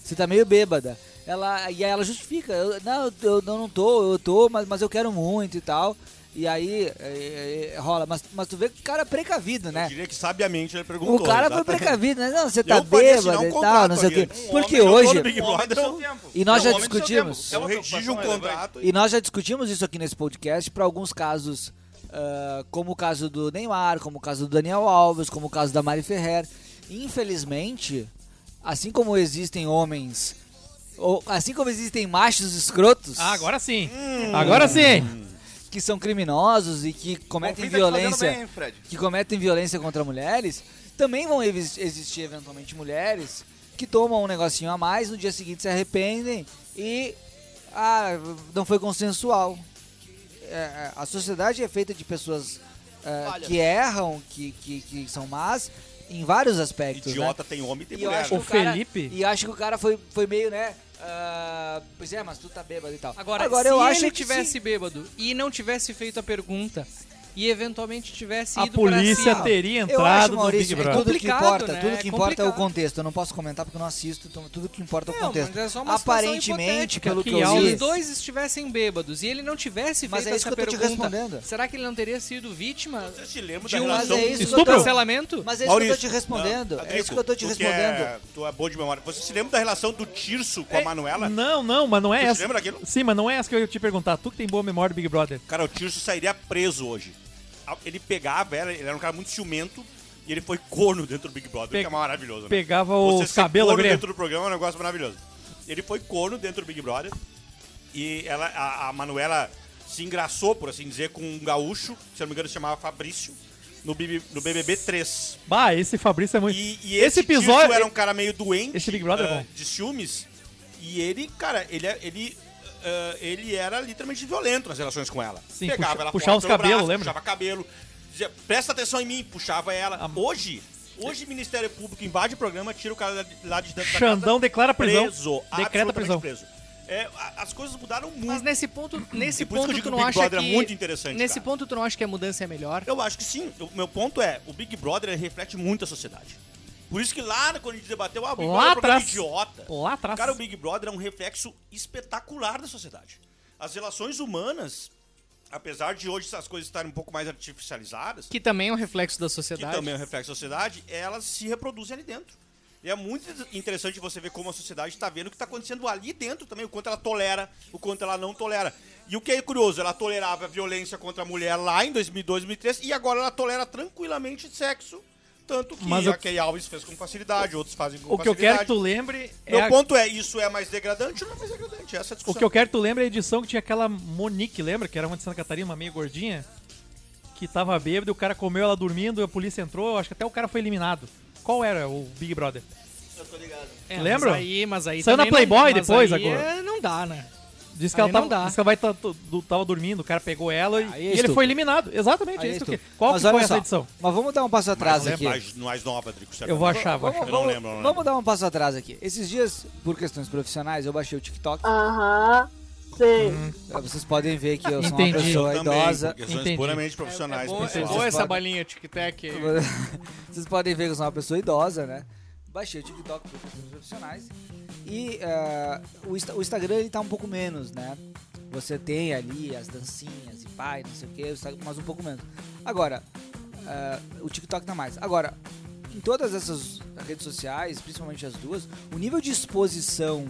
Você tá meio bêbada. Ela, e aí ela justifica, eu, não, eu não, não tô, eu tô, mas, mas eu quero muito e tal. E aí é, é, rola, mas, mas tu vê que o cara é precavido, né? Eu diria que sabiamente ele perguntou. O cara foi exatamente. precavido, né? Não, você tá Eu bêbado um e tal, não sei o quê. Um Porque jogou hoje. tempo. E nós É já discutimos. É Eu redijo um contrato E nós já discutimos isso aqui nesse podcast para alguns casos, ah, como o caso do Neymar, como o caso do Daniel Alves, como o caso da Mari Ferrer. Infelizmente, assim como existem homens, ou assim como existem machos escrotos Ah, agora sim. Hum. Agora sim. Que são criminosos e que cometem fazendo violência, bem, que cometem violência contra mulheres, também vão existir eventualmente mulheres que tomam um negocinho a mais, no dia seguinte se arrependem e ah, não foi consensual. É, a sociedade é feita de pessoas é, que erram, que, que, que são más em vários aspectos. né? Idiota tem homem e tem E mulher. acho que O o cara, Felipe- E acho que o cara foi, foi meio, né? Ah, pois é, mas tu tá bêbado e tal. Agora, Agora se eu acho ele que tivesse sim. bêbado e não tivesse feito a pergunta e eventualmente tivesse A ido pra polícia cima, teria Eu acho, entrado no Maurício, Big Brother. tudo que importa, né? tudo que É importa é o contexto. Eu não posso comentar porque eu não assisto, então tudo que importa é o Não, contexto. mas é só uma situação Aparentemente, pelo que, que eu li, os dois estivessem bêbados e ele não tivesse Mas feito é isso essa que eu tô te pergunta, respondendo. será que ele não teria sido vítima Você se lembra de da um Mas é isso Estupro? cancelamento? Mas é isso que eu tô Maurício, te respondendo. não, é isso que eu tô te tu respondendo. É, tu é bom de memória. Você se lembra da relação do Tirso com a É, Manuela? Não, não, mas não é essa. lembra daquilo? Sim, mas não é essa que eu ia te perguntar. Tu que tem boa memória do Big Brother. Cara, o Tirso sairia preso hoje. Ele pegava ela, ele era um cara muito ciumento e ele foi corno dentro do Big Brother, Pe- que é maravilhoso, né? Pegava ser cabelos corno dentro do programa é um negócio maravilhoso. Ele foi corno dentro do Big Brother e ela, a, a Manuela se engraçou, por assim dizer, com um gaúcho, se eu não me engano se chamava Fabrício, no, BB, no BBB 3. Bah, esse Fabrício é muito. E, e esse esse, episódio era um cara meio doente Esse Big Brother é ah, bom. de ciúmes. E ele, cara, ele, é- ele, ah, ele era literalmente violento nas relações com ela. Sim, Pegava puxa- ela puxava os cabelos, lembra? Puxava cabelo. Dizia, presta atenção em mim, puxava ela. Ah. Hoje, hoje o Ministério Público invade o programa, tira o cara lá de dentro Xandão da casa. declara prisão. Preso. Decreta prisão. preso. É, as coisas mudaram muito. Mas nesse ponto, nesse E por isso ponto que eu digo tu que o não Big acha Brother é que muito interessante, Nesse cara. ponto tu não acha que a mudança é melhor? Eu acho que sim. O meu ponto é, o Big Brother ele reflete muito a sociedade. Por isso que lá, quando a gente debateu, ah, o Big Lá Brother é um atrás. idiota. Lá atrás. Cara, o Big Brother é um reflexo espetacular da sociedade. As relações humanas, apesar de hoje essas coisas estarem um pouco mais artificializadas, Que também é um reflexo da que sociedade. também é um reflexo da sociedade, elas se reproduzem ali dentro. E é muito interessante você ver como a sociedade está vendo o que está acontecendo ali dentro também, o quanto ela tolera, o quanto ela não tolera. E o que é curioso, ela tolerava a violência contra a mulher lá em 2002, 2003, e agora ela tolera tranquilamente sexo, tanto que Mas a eu- Kay Alves fez com facilidade, outros fazem com O que eu facilidade. quero que tu lembre é. Meu a- ponto é, isso é mais degradante ou não é mais degradante? Essa é a O discussão. que eu quero que tu lembre é a edição que tinha aquela Monique, lembra? Que era uma de Santa Catarina, uma meio gordinha. Que tava bêbada e o cara comeu ela dormindo, a polícia entrou, acho que até o cara foi eliminado. Qual era o Big Brother? Eu tô ligado. É, Lembra? Mas aí, mas aí Saiu na não- Playboy mas depois, aí agora. é- não dá, né? Diz que, ela Aí tava, dá. diz que ela vai tá- do- tava dormindo, o cara pegou ela e, Aí é e ele foi eliminado. Exatamente, é é isso que. Qual Mas que foi essa só, edição? Mas vamos dar um passo atrás mais, aqui. mais, mais nova, Drico, Eu vou achar, vou achar. Eu não lembro, não vamos dar um passo atrás aqui. Esses dias, por questões profissionais, eu baixei o TikTok. Aham, sei. Vocês podem ver que eu sou Entendi. uma pessoa Eu idosa. questões Entendi. puramente profissionais. É é pessoal. boa essa podem- balinha tic-tac aí. Vocês podem ver que eu sou uma pessoa idosa, né? Baixei o TikTok por questões profissionais. E eh, o, o Instagram ele tá um pouco menos, né? Você tem ali as dancinhas e pai, não sei o que, mas um pouco menos. Agora, ah, o TikTok tá mais. Agora, em todas essas redes sociais, principalmente as duas, o nível de exposição,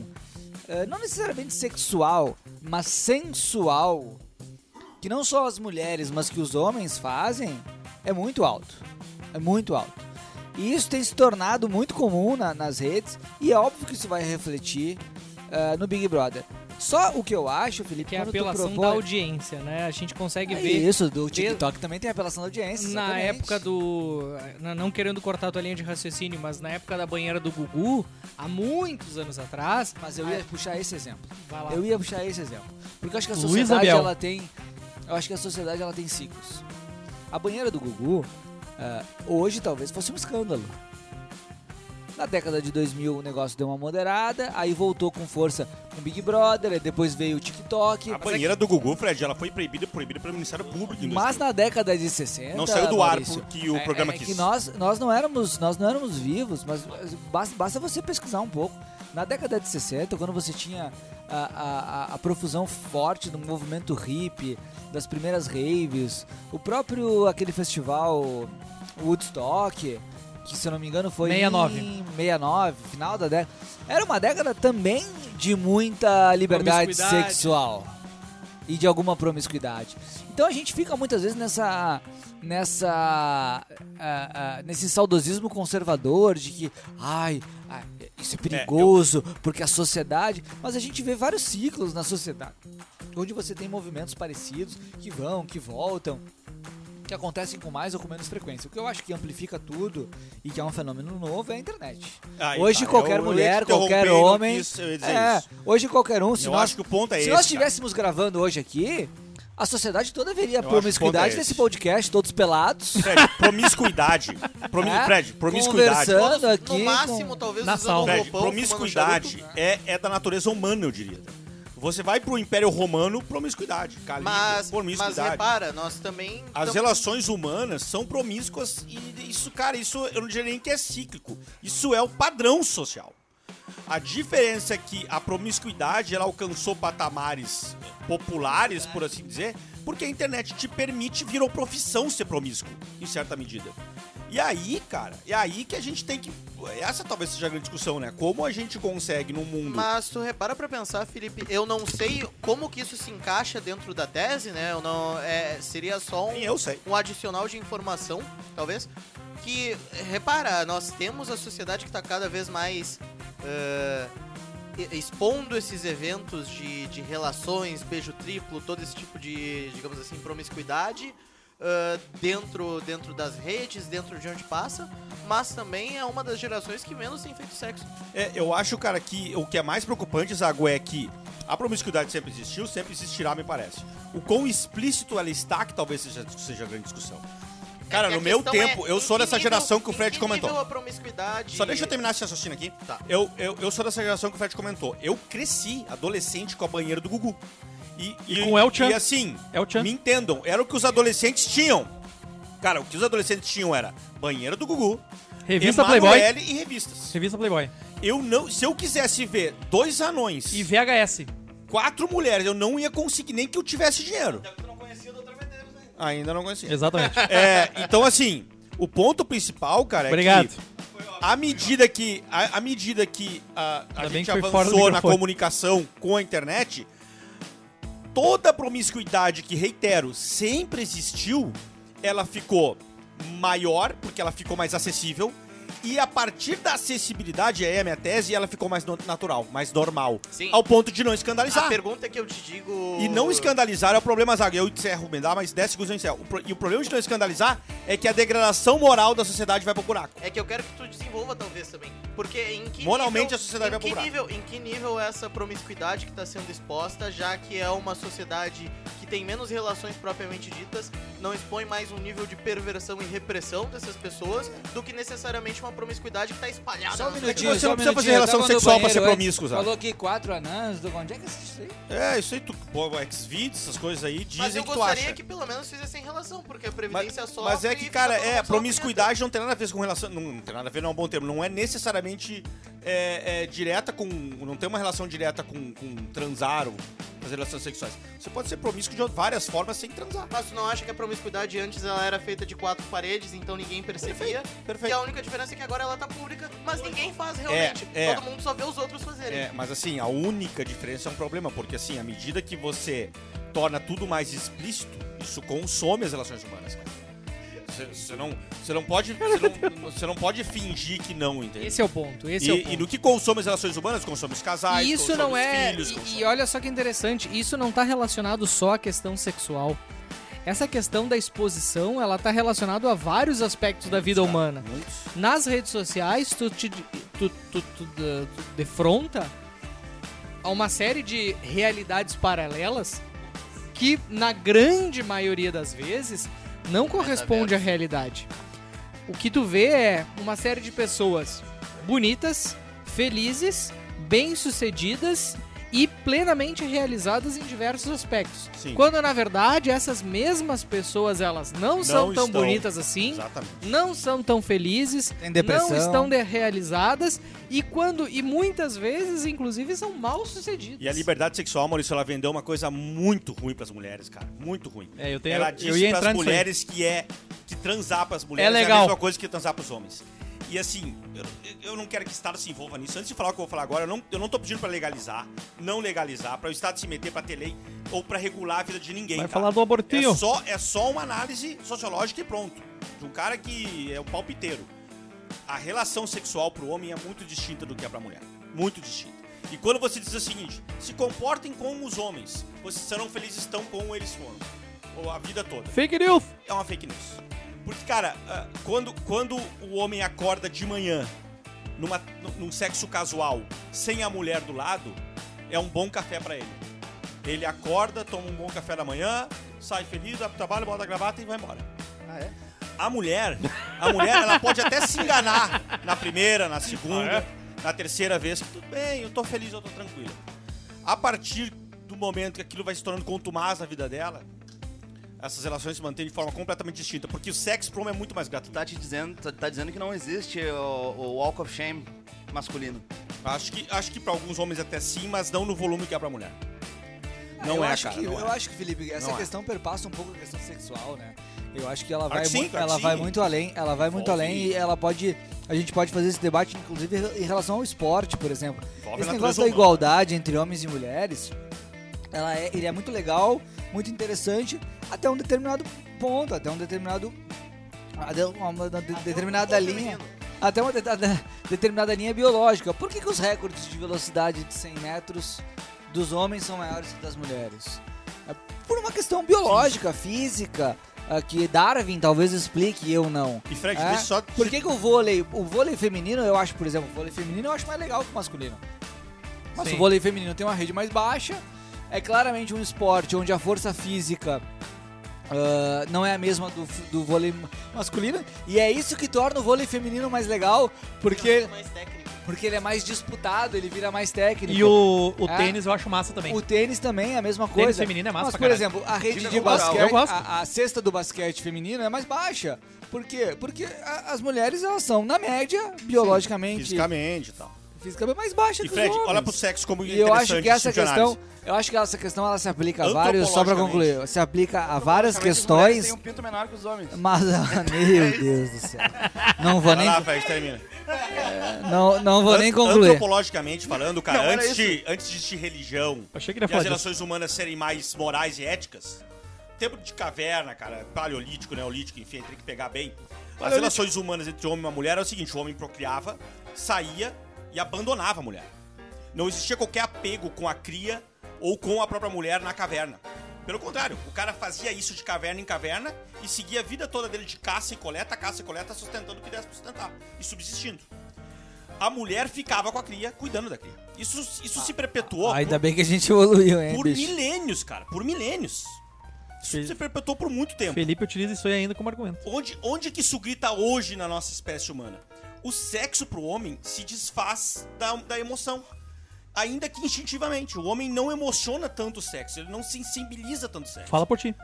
ah, não necessariamente sexual, mas sensual, que não só as mulheres, mas que os homens fazem, é muito alto. É muito alto. E isso tem se tornado muito comum na- nas redes, e é óbvio que isso vai refletir ah, no Big Brother. Só o que eu acho, Felipe, Que é a apelação propõe- da audiência, né? A gente consegue É ver. isso, do TikTok também tem a apelação da audiência. Na exatamente. época do. Não querendo cortar a tua linha de raciocínio, mas na época da banheira do Gugu, há muitos anos atrás. Mas eu ia puxar esse exemplo. Vai lá. Eu ia puxar esse exemplo. Porque eu acho que a sociedade ela tem. Eu acho que a sociedade ela tem ciclos. A banheira do Gugu, ah, hoje talvez fosse um escândalo. Na década de 2000 o negócio deu uma moderada, aí voltou com força com Big Brother, depois veio o TikTok. A banheira do Gugu, Fred, ela foi proibida, proibida pelo Ministério Público. Mas 2000. na década de 60. Não saiu do ar Maurício, porque o é- programa é quis. que nós, nós, não éramos, nós não éramos vivos, mas basta, basta você pesquisar um pouco. Na década de 60, quando você tinha a, a, a- profusão forte do movimento hippie, das primeiras raves, o próprio aquele festival Woodstock, que se eu não me engano foi 69. em 69, final da década. Era uma década também de muita liberdade sexual e de alguma promiscuidade. Então a gente fica muitas vezes nessa nessa ah, ah, nesse saudosismo conservador de que ai, isso é perigoso porque a sociedade, mas a gente vê vários ciclos na sociedade onde você tem movimentos parecidos que vão, que voltam, que acontecem com mais ou com menos frequência. O que eu acho que amplifica tudo e que é um fenômeno novo é a internet. Hoje tá, qualquer eu- eu mulher, te qualquer homem, eu dizer é, isso. hoje qualquer um, se Eu nós, acho que o ponto é se esse, nós estivéssemos gravando hoje aqui, a sociedade toda veria a promiscuidade é desse esse. podcast, todos pelados. Fred, promiscuidade. Promi É? Fred, promiscuidade. Conversando aqui No com- máximo, talvez Na usando sala. um Fred, roupão, promiscuidade é, é da natureza humana, eu diria. Você vai pro Império Romano, promiscuidade. Calibre, Mas, mas promiscuidade. repara, nós também... As tam- relações humanas são promíscuas e isso, cara, isso eu não diria nem que é cíclico. Isso é o padrão social. A diferença é que a promiscuidade ela alcançou patamares populares, por assim dizer, porque a internet te permite, virou profissão ser promíscuo, em certa medida. E aí, cara, é aí que a gente tem que. Essa talvez seja a grande discussão, né? Como a gente consegue num mundo. Mas tu repara pra pensar, Felipe, eu não sei como que isso se encaixa dentro da tese, né? Eu não, é, seria só um, Nem eu sei. um adicional de informação, talvez. Que, repara, nós temos a sociedade que tá cada vez mais e- expondo esses eventos de, de relações, beijo triplo, todo esse tipo de, digamos assim, promiscuidade eh, dentro, dentro das redes, dentro de onde passa, mas também é uma das gerações que menos tem feito sexo. É, eu acho, cara, que o que é mais preocupante, Zago, é que a promiscuidade sempre existiu, sempre existirá, me parece. O quão explícito ela está, que talvez seja, seja a grande discussão. Cara, É no meu questão tempo, é eu sou dessa geração que o Fred comentou. a promiscuidade... Só deixa eu terminar esse raciocínio aqui. Tá. Eu, eu, eu sou dessa geração que o Fred comentou. Eu cresci adolescente com a banheira do Gugu. E, E com o El Chan. E assim, El Chan. me entendam, era o que os adolescentes tinham. Cara, o que os adolescentes tinham era banheira do Gugu, Revista Playboy. E revistas. Revista Playboy. Eu não, se eu quisesse ver dois anões E VHS. quatro mulheres, eu não ia conseguir nem que eu tivesse dinheiro. Ainda não conhecia. Exatamente. É, então assim, o ponto principal, cara, é Obrigado. que à medida que a, à medida que a, a gente que avançou na comunicação com a internet, toda a promiscuidade que, reitero, sempre existiu, ela ficou maior, porque ela ficou mais acessível, e a partir da acessibilidade, é a minha tese, ela ficou mais natural, mais normal. Sim. Ao ponto de não escandalizar. A pergunta que eu te digo... E não escandalizar é o problema, Zaga. Eu encerro, me dá mais 10 segundos eu encerro. E o problema de não escandalizar é que a degradação moral da sociedade vai pro buraco. É que eu quero que tu desenvolva talvez também. Porque em que Moralmente nível, a sociedade em vai que nível, Em que nível é essa promiscuidade que está sendo exposta, já que é uma sociedade que tem menos relações propriamente ditas, não expõe mais um nível de perversão e repressão dessas pessoas, do que necessariamente uma promiscuidade que está espalhada. Só um minutinho, você só não precisa fazer relação sexual pra ser promíscuo, Zago. Falou aqui quatro anãs, do onde é que isso aí? É, isso aí, tu, pô, X-Videos, essas coisas aí, dizem Mas eu que tu gostaria acha. que pelo menos fizessem relação, porque a Mas, Previdência só. mas é que, cara, é, promiscuidade não tem nada a ver com relação. Não, não tem nada a ver, não é um bom termo. Não é necessariamente é, é, direta com. Não tem uma relação direta com, com transar ou nas relações sexuais. Você pode ser promíscuo de várias formas sem transar. Mas tu não acha que a promiscuidade antes ela era feita de quatro paredes, então ninguém percebia? Perfeito. E a única diferença é que agora ela tá pública, mas ninguém faz realmente. é. Todo mundo só vê os outros fazerem. É, mas assim, a única diferença é um problema, porque assim, à medida que você torna tudo mais explícito, isso consome as relações humanas, cara. Você- não, não pode, você não, não pode fingir que não, entendeu? Esse é o ponto, esse e, é o ponto. E no que consome as relações humanas, consome os casais, E isso consome não os é. filhos, e- e, olha só que interessante, isso não tá relacionado só à questão sexual. Essa questão da exposição, ela tá relacionada a vários aspectos da vida humana. Nas redes sociais, tu te tu, tu, tu, tu defronta a uma série de realidades paralelas que, na grande maioria das vezes, não corresponde à realidade. O que tu vê é uma série de pessoas bonitas, felizes, bem-sucedidas e plenamente realizadas em diversos aspectos. Sim. Quando na verdade essas mesmas pessoas elas não, são tão estão. bonitas assim, Exatamente. não são tão felizes, não estão realizadas e quando e muitas vezes inclusive são mal sucedidas. E a liberdade sexual, Maurício, ela vendeu uma coisa muito ruim pras mulheres, cara. Muito ruim. É, eu tenho- ela disse nisso aí. mulheres que é que transar pras mulheres É a legal. mesma coisa que transar pros homens. E assim, eu, eu não quero que o Estado se envolva nisso. Antes de falar o que eu vou falar agora, eu não, eu não tô pedindo pra legalizar, não legalizar, pra o Estado se meter pra ter lei ou pra regular a vida de ninguém. Vai tá? falar do abortinho. É só, é só uma análise sociológica e pronto. De um cara que é o palpiteiro. A relação sexual pro homem é muito distinta do que é pra mulher. Muito distinta. E quando você diz o seguinte, se comportem como os homens, vocês serão felizes tão como eles foram. Ou a vida toda. Fake news. É uma fake news. Porque, cara, ah, quando, quando o homem acorda de manhã numa, num- sexo casual sem a mulher do lado, é um bom café pra ele. Ele acorda, toma um bom café da manhã, sai feliz, vai pro trabalho, bota a gravata e vai embora. Ah, é? A mulher, a mulher, ela pode até se enganar na primeira, na segunda, Ah, na terceira vez. Tudo bem, eu tô feliz, eu tô tranquilo. A partir do momento que aquilo vai se tornando contumaz na vida dela, essas relações se mantêm de forma completamente distinta, porque o sexo pro homem é muito mais gratuito. Tá te dizendo, tá, tá dizendo que não existe o, o Walk of Shame masculino. Acho que, acho que pra alguns homens até sim, mas não no volume que é pra mulher. Não eu é, acho cara. que, não eu é. acho que, Felipe, essa Não é. questão perpassa um pouco a questão sexual, né? Eu acho que ela vai, sim, muito, ela vai muito além, ela vai muito além e ela pode, a gente pode fazer esse debate inclusive em relação ao esporte, por exemplo. Envolve esse a negócio da igualdade entre homens e mulheres, ela é, ele é muito legal, muito interessante até um determinado ponto, até um determinado até uma, uma de- determinada linha, até uma de- de- determinada linha biológica. Por que, que os recordes de velocidade de 100 metros dos homens são maiores que das mulheres? É por uma questão biológica, física, ah, que Darwin talvez explique e eu não. E Fred, É? só. Por que, que o vôlei, o vôlei feminino, eu acho, por exemplo, o vôlei feminino eu acho mais legal que o masculino. Mas Sim. o vôlei feminino tem uma rede mais baixa, é claramente um esporte onde a força física ah, não é a mesma do, do vôlei masculino, e é isso que torna o vôlei feminino mais legal, porque, Mais técnico. porque ele é mais disputado, ele vira mais técnico. E o, o É. tênis eu acho massa também. O tênis também é a mesma Tênis coisa. feminino é massa Mas, por caralho. exemplo, a rede de basquete, a, a cesta do basquete feminino é mais baixa. Por quê? Porque a- as mulheres, elas são, na média, biologicamente, Fisicamente e tal. Fisicamente mais baixa E que Fred, homens. olha pro sexo como E eu acho que essa questão, eu acho que essa questão ela se aplica a vários, só pra concluir, se aplica a várias questões, têm um pinto menor que os homens. mas ah, meu Deus do céu. Não vou nem lá, Fred, termina. não, não vou nem concluir. Antropologicamente falando, cara, Não, antes, de, antes de existir religião Achei que e as disso. relações humanas serem mais morais e éticas, tempo de caverna, cara, paleolítico, neolítico, enfim, tem que pegar bem. As relações humanas entre homem e uma mulher era o seguinte: o homem procriava, saía e abandonava a mulher. Não existia qualquer apego com a cria ou com a própria mulher na caverna. Pelo contrário, o cara fazia isso de caverna em caverna e seguia a vida toda dele de caça e coleta, caça e coleta, sustentando o que desse pra sustentar e subsistindo. A mulher ficava com a cria, cuidando da cria. Isso, isso se perpetuou Ainda por, bem que a gente evoluiu, hein, por bicho. milênios, cara. Por milênios. Isso se perpetuou por muito tempo. Felipe utiliza isso aí ainda como argumento. Onde, onde que isso grita hoje na nossa espécie humana? O sexo pro homem se desfaz da, da emoção. Ainda que instintivamente. O homem não emociona tanto o sexo, ele não sensibiliza tanto o sexo. Fala por ti.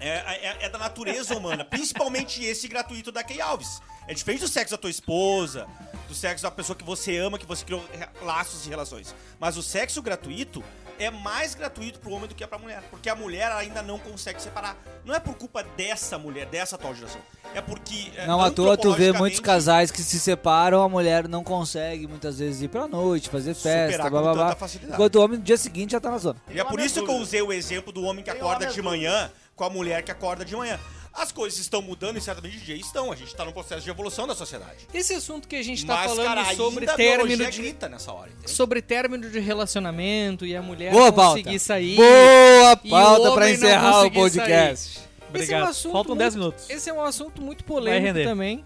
É, é- é da natureza humana, principalmente esse gratuito da Key Alves. É diferente do sexo da tua esposa, do sexo da pessoa que você ama, que você criou laços e relações. Mas o sexo gratuito é mais gratuito pro homem do que é pra mulher. Porque a mulher ainda não consegue separar. Não é por culpa dessa mulher, dessa atual geração. É porque. é, Não à toa tu vê muitos casais que se separam, a mulher não consegue muitas vezes ir pra noite, fazer festa, blá blá blá. Enquanto o homem no dia seguinte já tá na zona. E é por isso que eu usei o exemplo do homem que acorda de manhã com a mulher que acorda de manhã. As coisas estão mudando e certamente dia estão. A gente tá num processo de evolução da sociedade. Esse assunto que a gente tá Mas, falando cara, sobre término biologia de grita nessa hora, entende? sobre término de relacionamento e a mulher Boa conseguir pauta. sair. Boa pauta não encerrar o podcast. sair. Esse é um Obrigado. assunto Faltam muito- 10 minutos. Esse é um assunto muito polêmico também.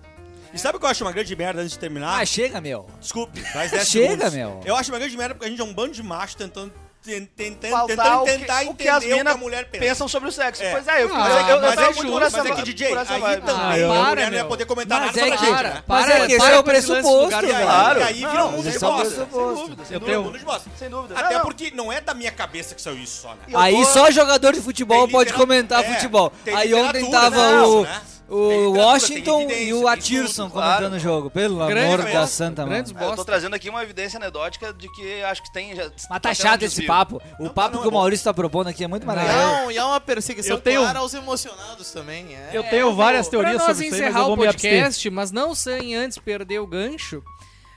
E sabe o que eu acho uma grande merda antes de terminar? Ah, chega, meu. Desculpe, mais 10 Chega, segundos. meu. Eu acho uma grande merda porque a gente é um bando de macho tentando, ten- tentando, tentando o que- tentar o que entender as o que a mulher pensa. pensam sobre o sexo. É. Pois é, eu, Ah, mas eu, eu, mas tava é muito justo, por essa, mas é que, DJ, aí vibe. também Ah, a eu- mulher para, não ia poder comentar Mas nada é sobre a gente, Para, né? para, Mas é que esse para é o pressuposto, velho. Claro. E aí vira um Não, mundo de é bosta. Sem dúvida, sem Eu dúvida, tenho- um mundo de bosta. Sem dúvida. Até porque não é da minha cabeça que saiu isso só, né? Eu Aí só jogador de futebol pode comentar é, futebol. Aí ontem tava o, né? O Washington e o Atirson tudo, comentando claro. o jogo. Pelo Grande amor da santa, mano. grandes Eu tô trazendo aqui uma evidência anedótica de que acho que tem. Já, Mas tá chato esse papo. O papo não, que o Maurício tá propondo aqui é muito legal. Não, e é uma perseguição Eu tenho- clara aos emocionados também. É. Eu tenho várias teorias sobre isso aí, mas encerrar eu vou o me abster. podcast, mas não sem antes perder o gancho,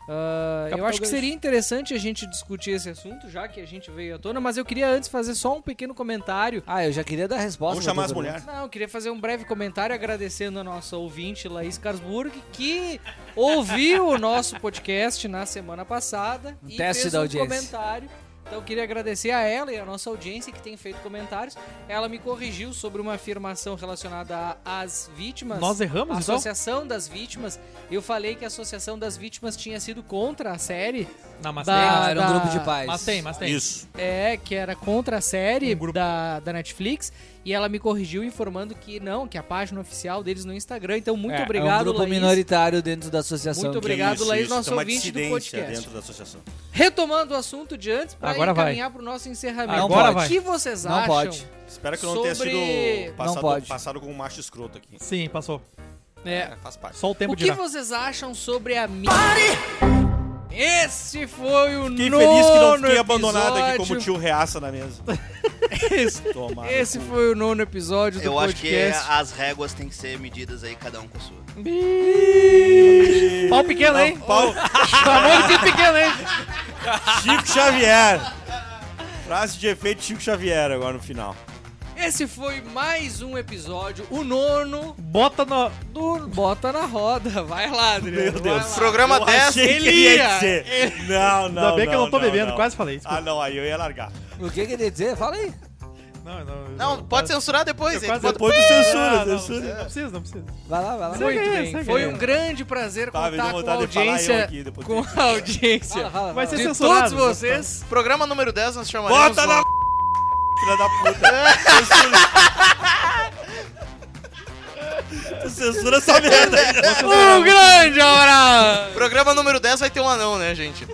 ah, eu acho que seria interessante a gente discutir esse assunto, já que a gente veio à tona, mas eu queria antes fazer só um pequeno comentário. Ah, eu já queria dar resposta. Vamos chamar as mulheres. Não, eu queria fazer um breve comentário agradecendo a nossa ouvinte Laís Karsburg, que ouviu o nosso podcast na semana passada Um e teste fez da um audiência. comentário. Então eu queria agradecer a ela e a nossa audiência que tem feito comentários. Ela me corrigiu sobre uma afirmação relacionada às vítimas. Nós erramos, a então? Associação das Vítimas. Eu falei que a Associação das Vítimas tinha sido contra a série. Não, mas Da- tem. Ah, era um grupo de pais. Mas tem, mas tem. Isso. É, que era contra a série Um da, da Netflix. E ela me corrigiu informando que não, que a página oficial deles no Instagram. Então, muito É, é obrigado, um grupo Laís. minoritário dentro da associação. Muito que- obrigado, Isso, Laís, isso, nosso ouvinte do podcast. dentro da associação. Retomando o assunto de antes, para encaminhar para o nosso encerramento. Não Agora vai. O que vocês Não acham? pode. Espero que eu não tenha Sobre- sido Não passado, pode. passado como um macho escroto aqui. Sim, passou. É, faz parte. Só o tempo o de que dirá. vocês acham sobre a minha... Esse foi o Fiquei nono feliz que não fiquei abandonado aqui episódio. como tio reaça na mesa. Esse, Tomara. esse foi o nono episódio do Eu acho que podcast. as réguas têm que ser medidas aí, cada um com a sua. Pau pequeno, hein? Pau- Chamou de pequeno, hein? Chico Xavier. Frase de efeito Chico Xavier agora no final. Esse foi mais um episódio, o nono Bota no. do Bota na Roda. Vai lá, Adriano. Meu Deus. lá. Programa Eu 10. achei que ele ia dizer. Não, não, Ainda bem que eu não tô bebendo, não. quase falei. Ah, não, aí eu ia largar. O que que ele ia dizer? Fala aí. Não, não. Não, pode censurar depois. Quase- bota- Depois tu censura, Não, não, censura. não precisa, não precisa. Vai lá, vai lá. Muito bem. Foi um grande prazer Tá, contar com a de audiência, aqui depois com a audiência Fala, fala, Vai ser de censurado. todos vocês. Programa número 10 nós chamaremos... Bota na o- filha da puta. Censura. Tu Censura essa merda aí. Um grande abraço! Programa número 10 vai ter um anão, né, gente?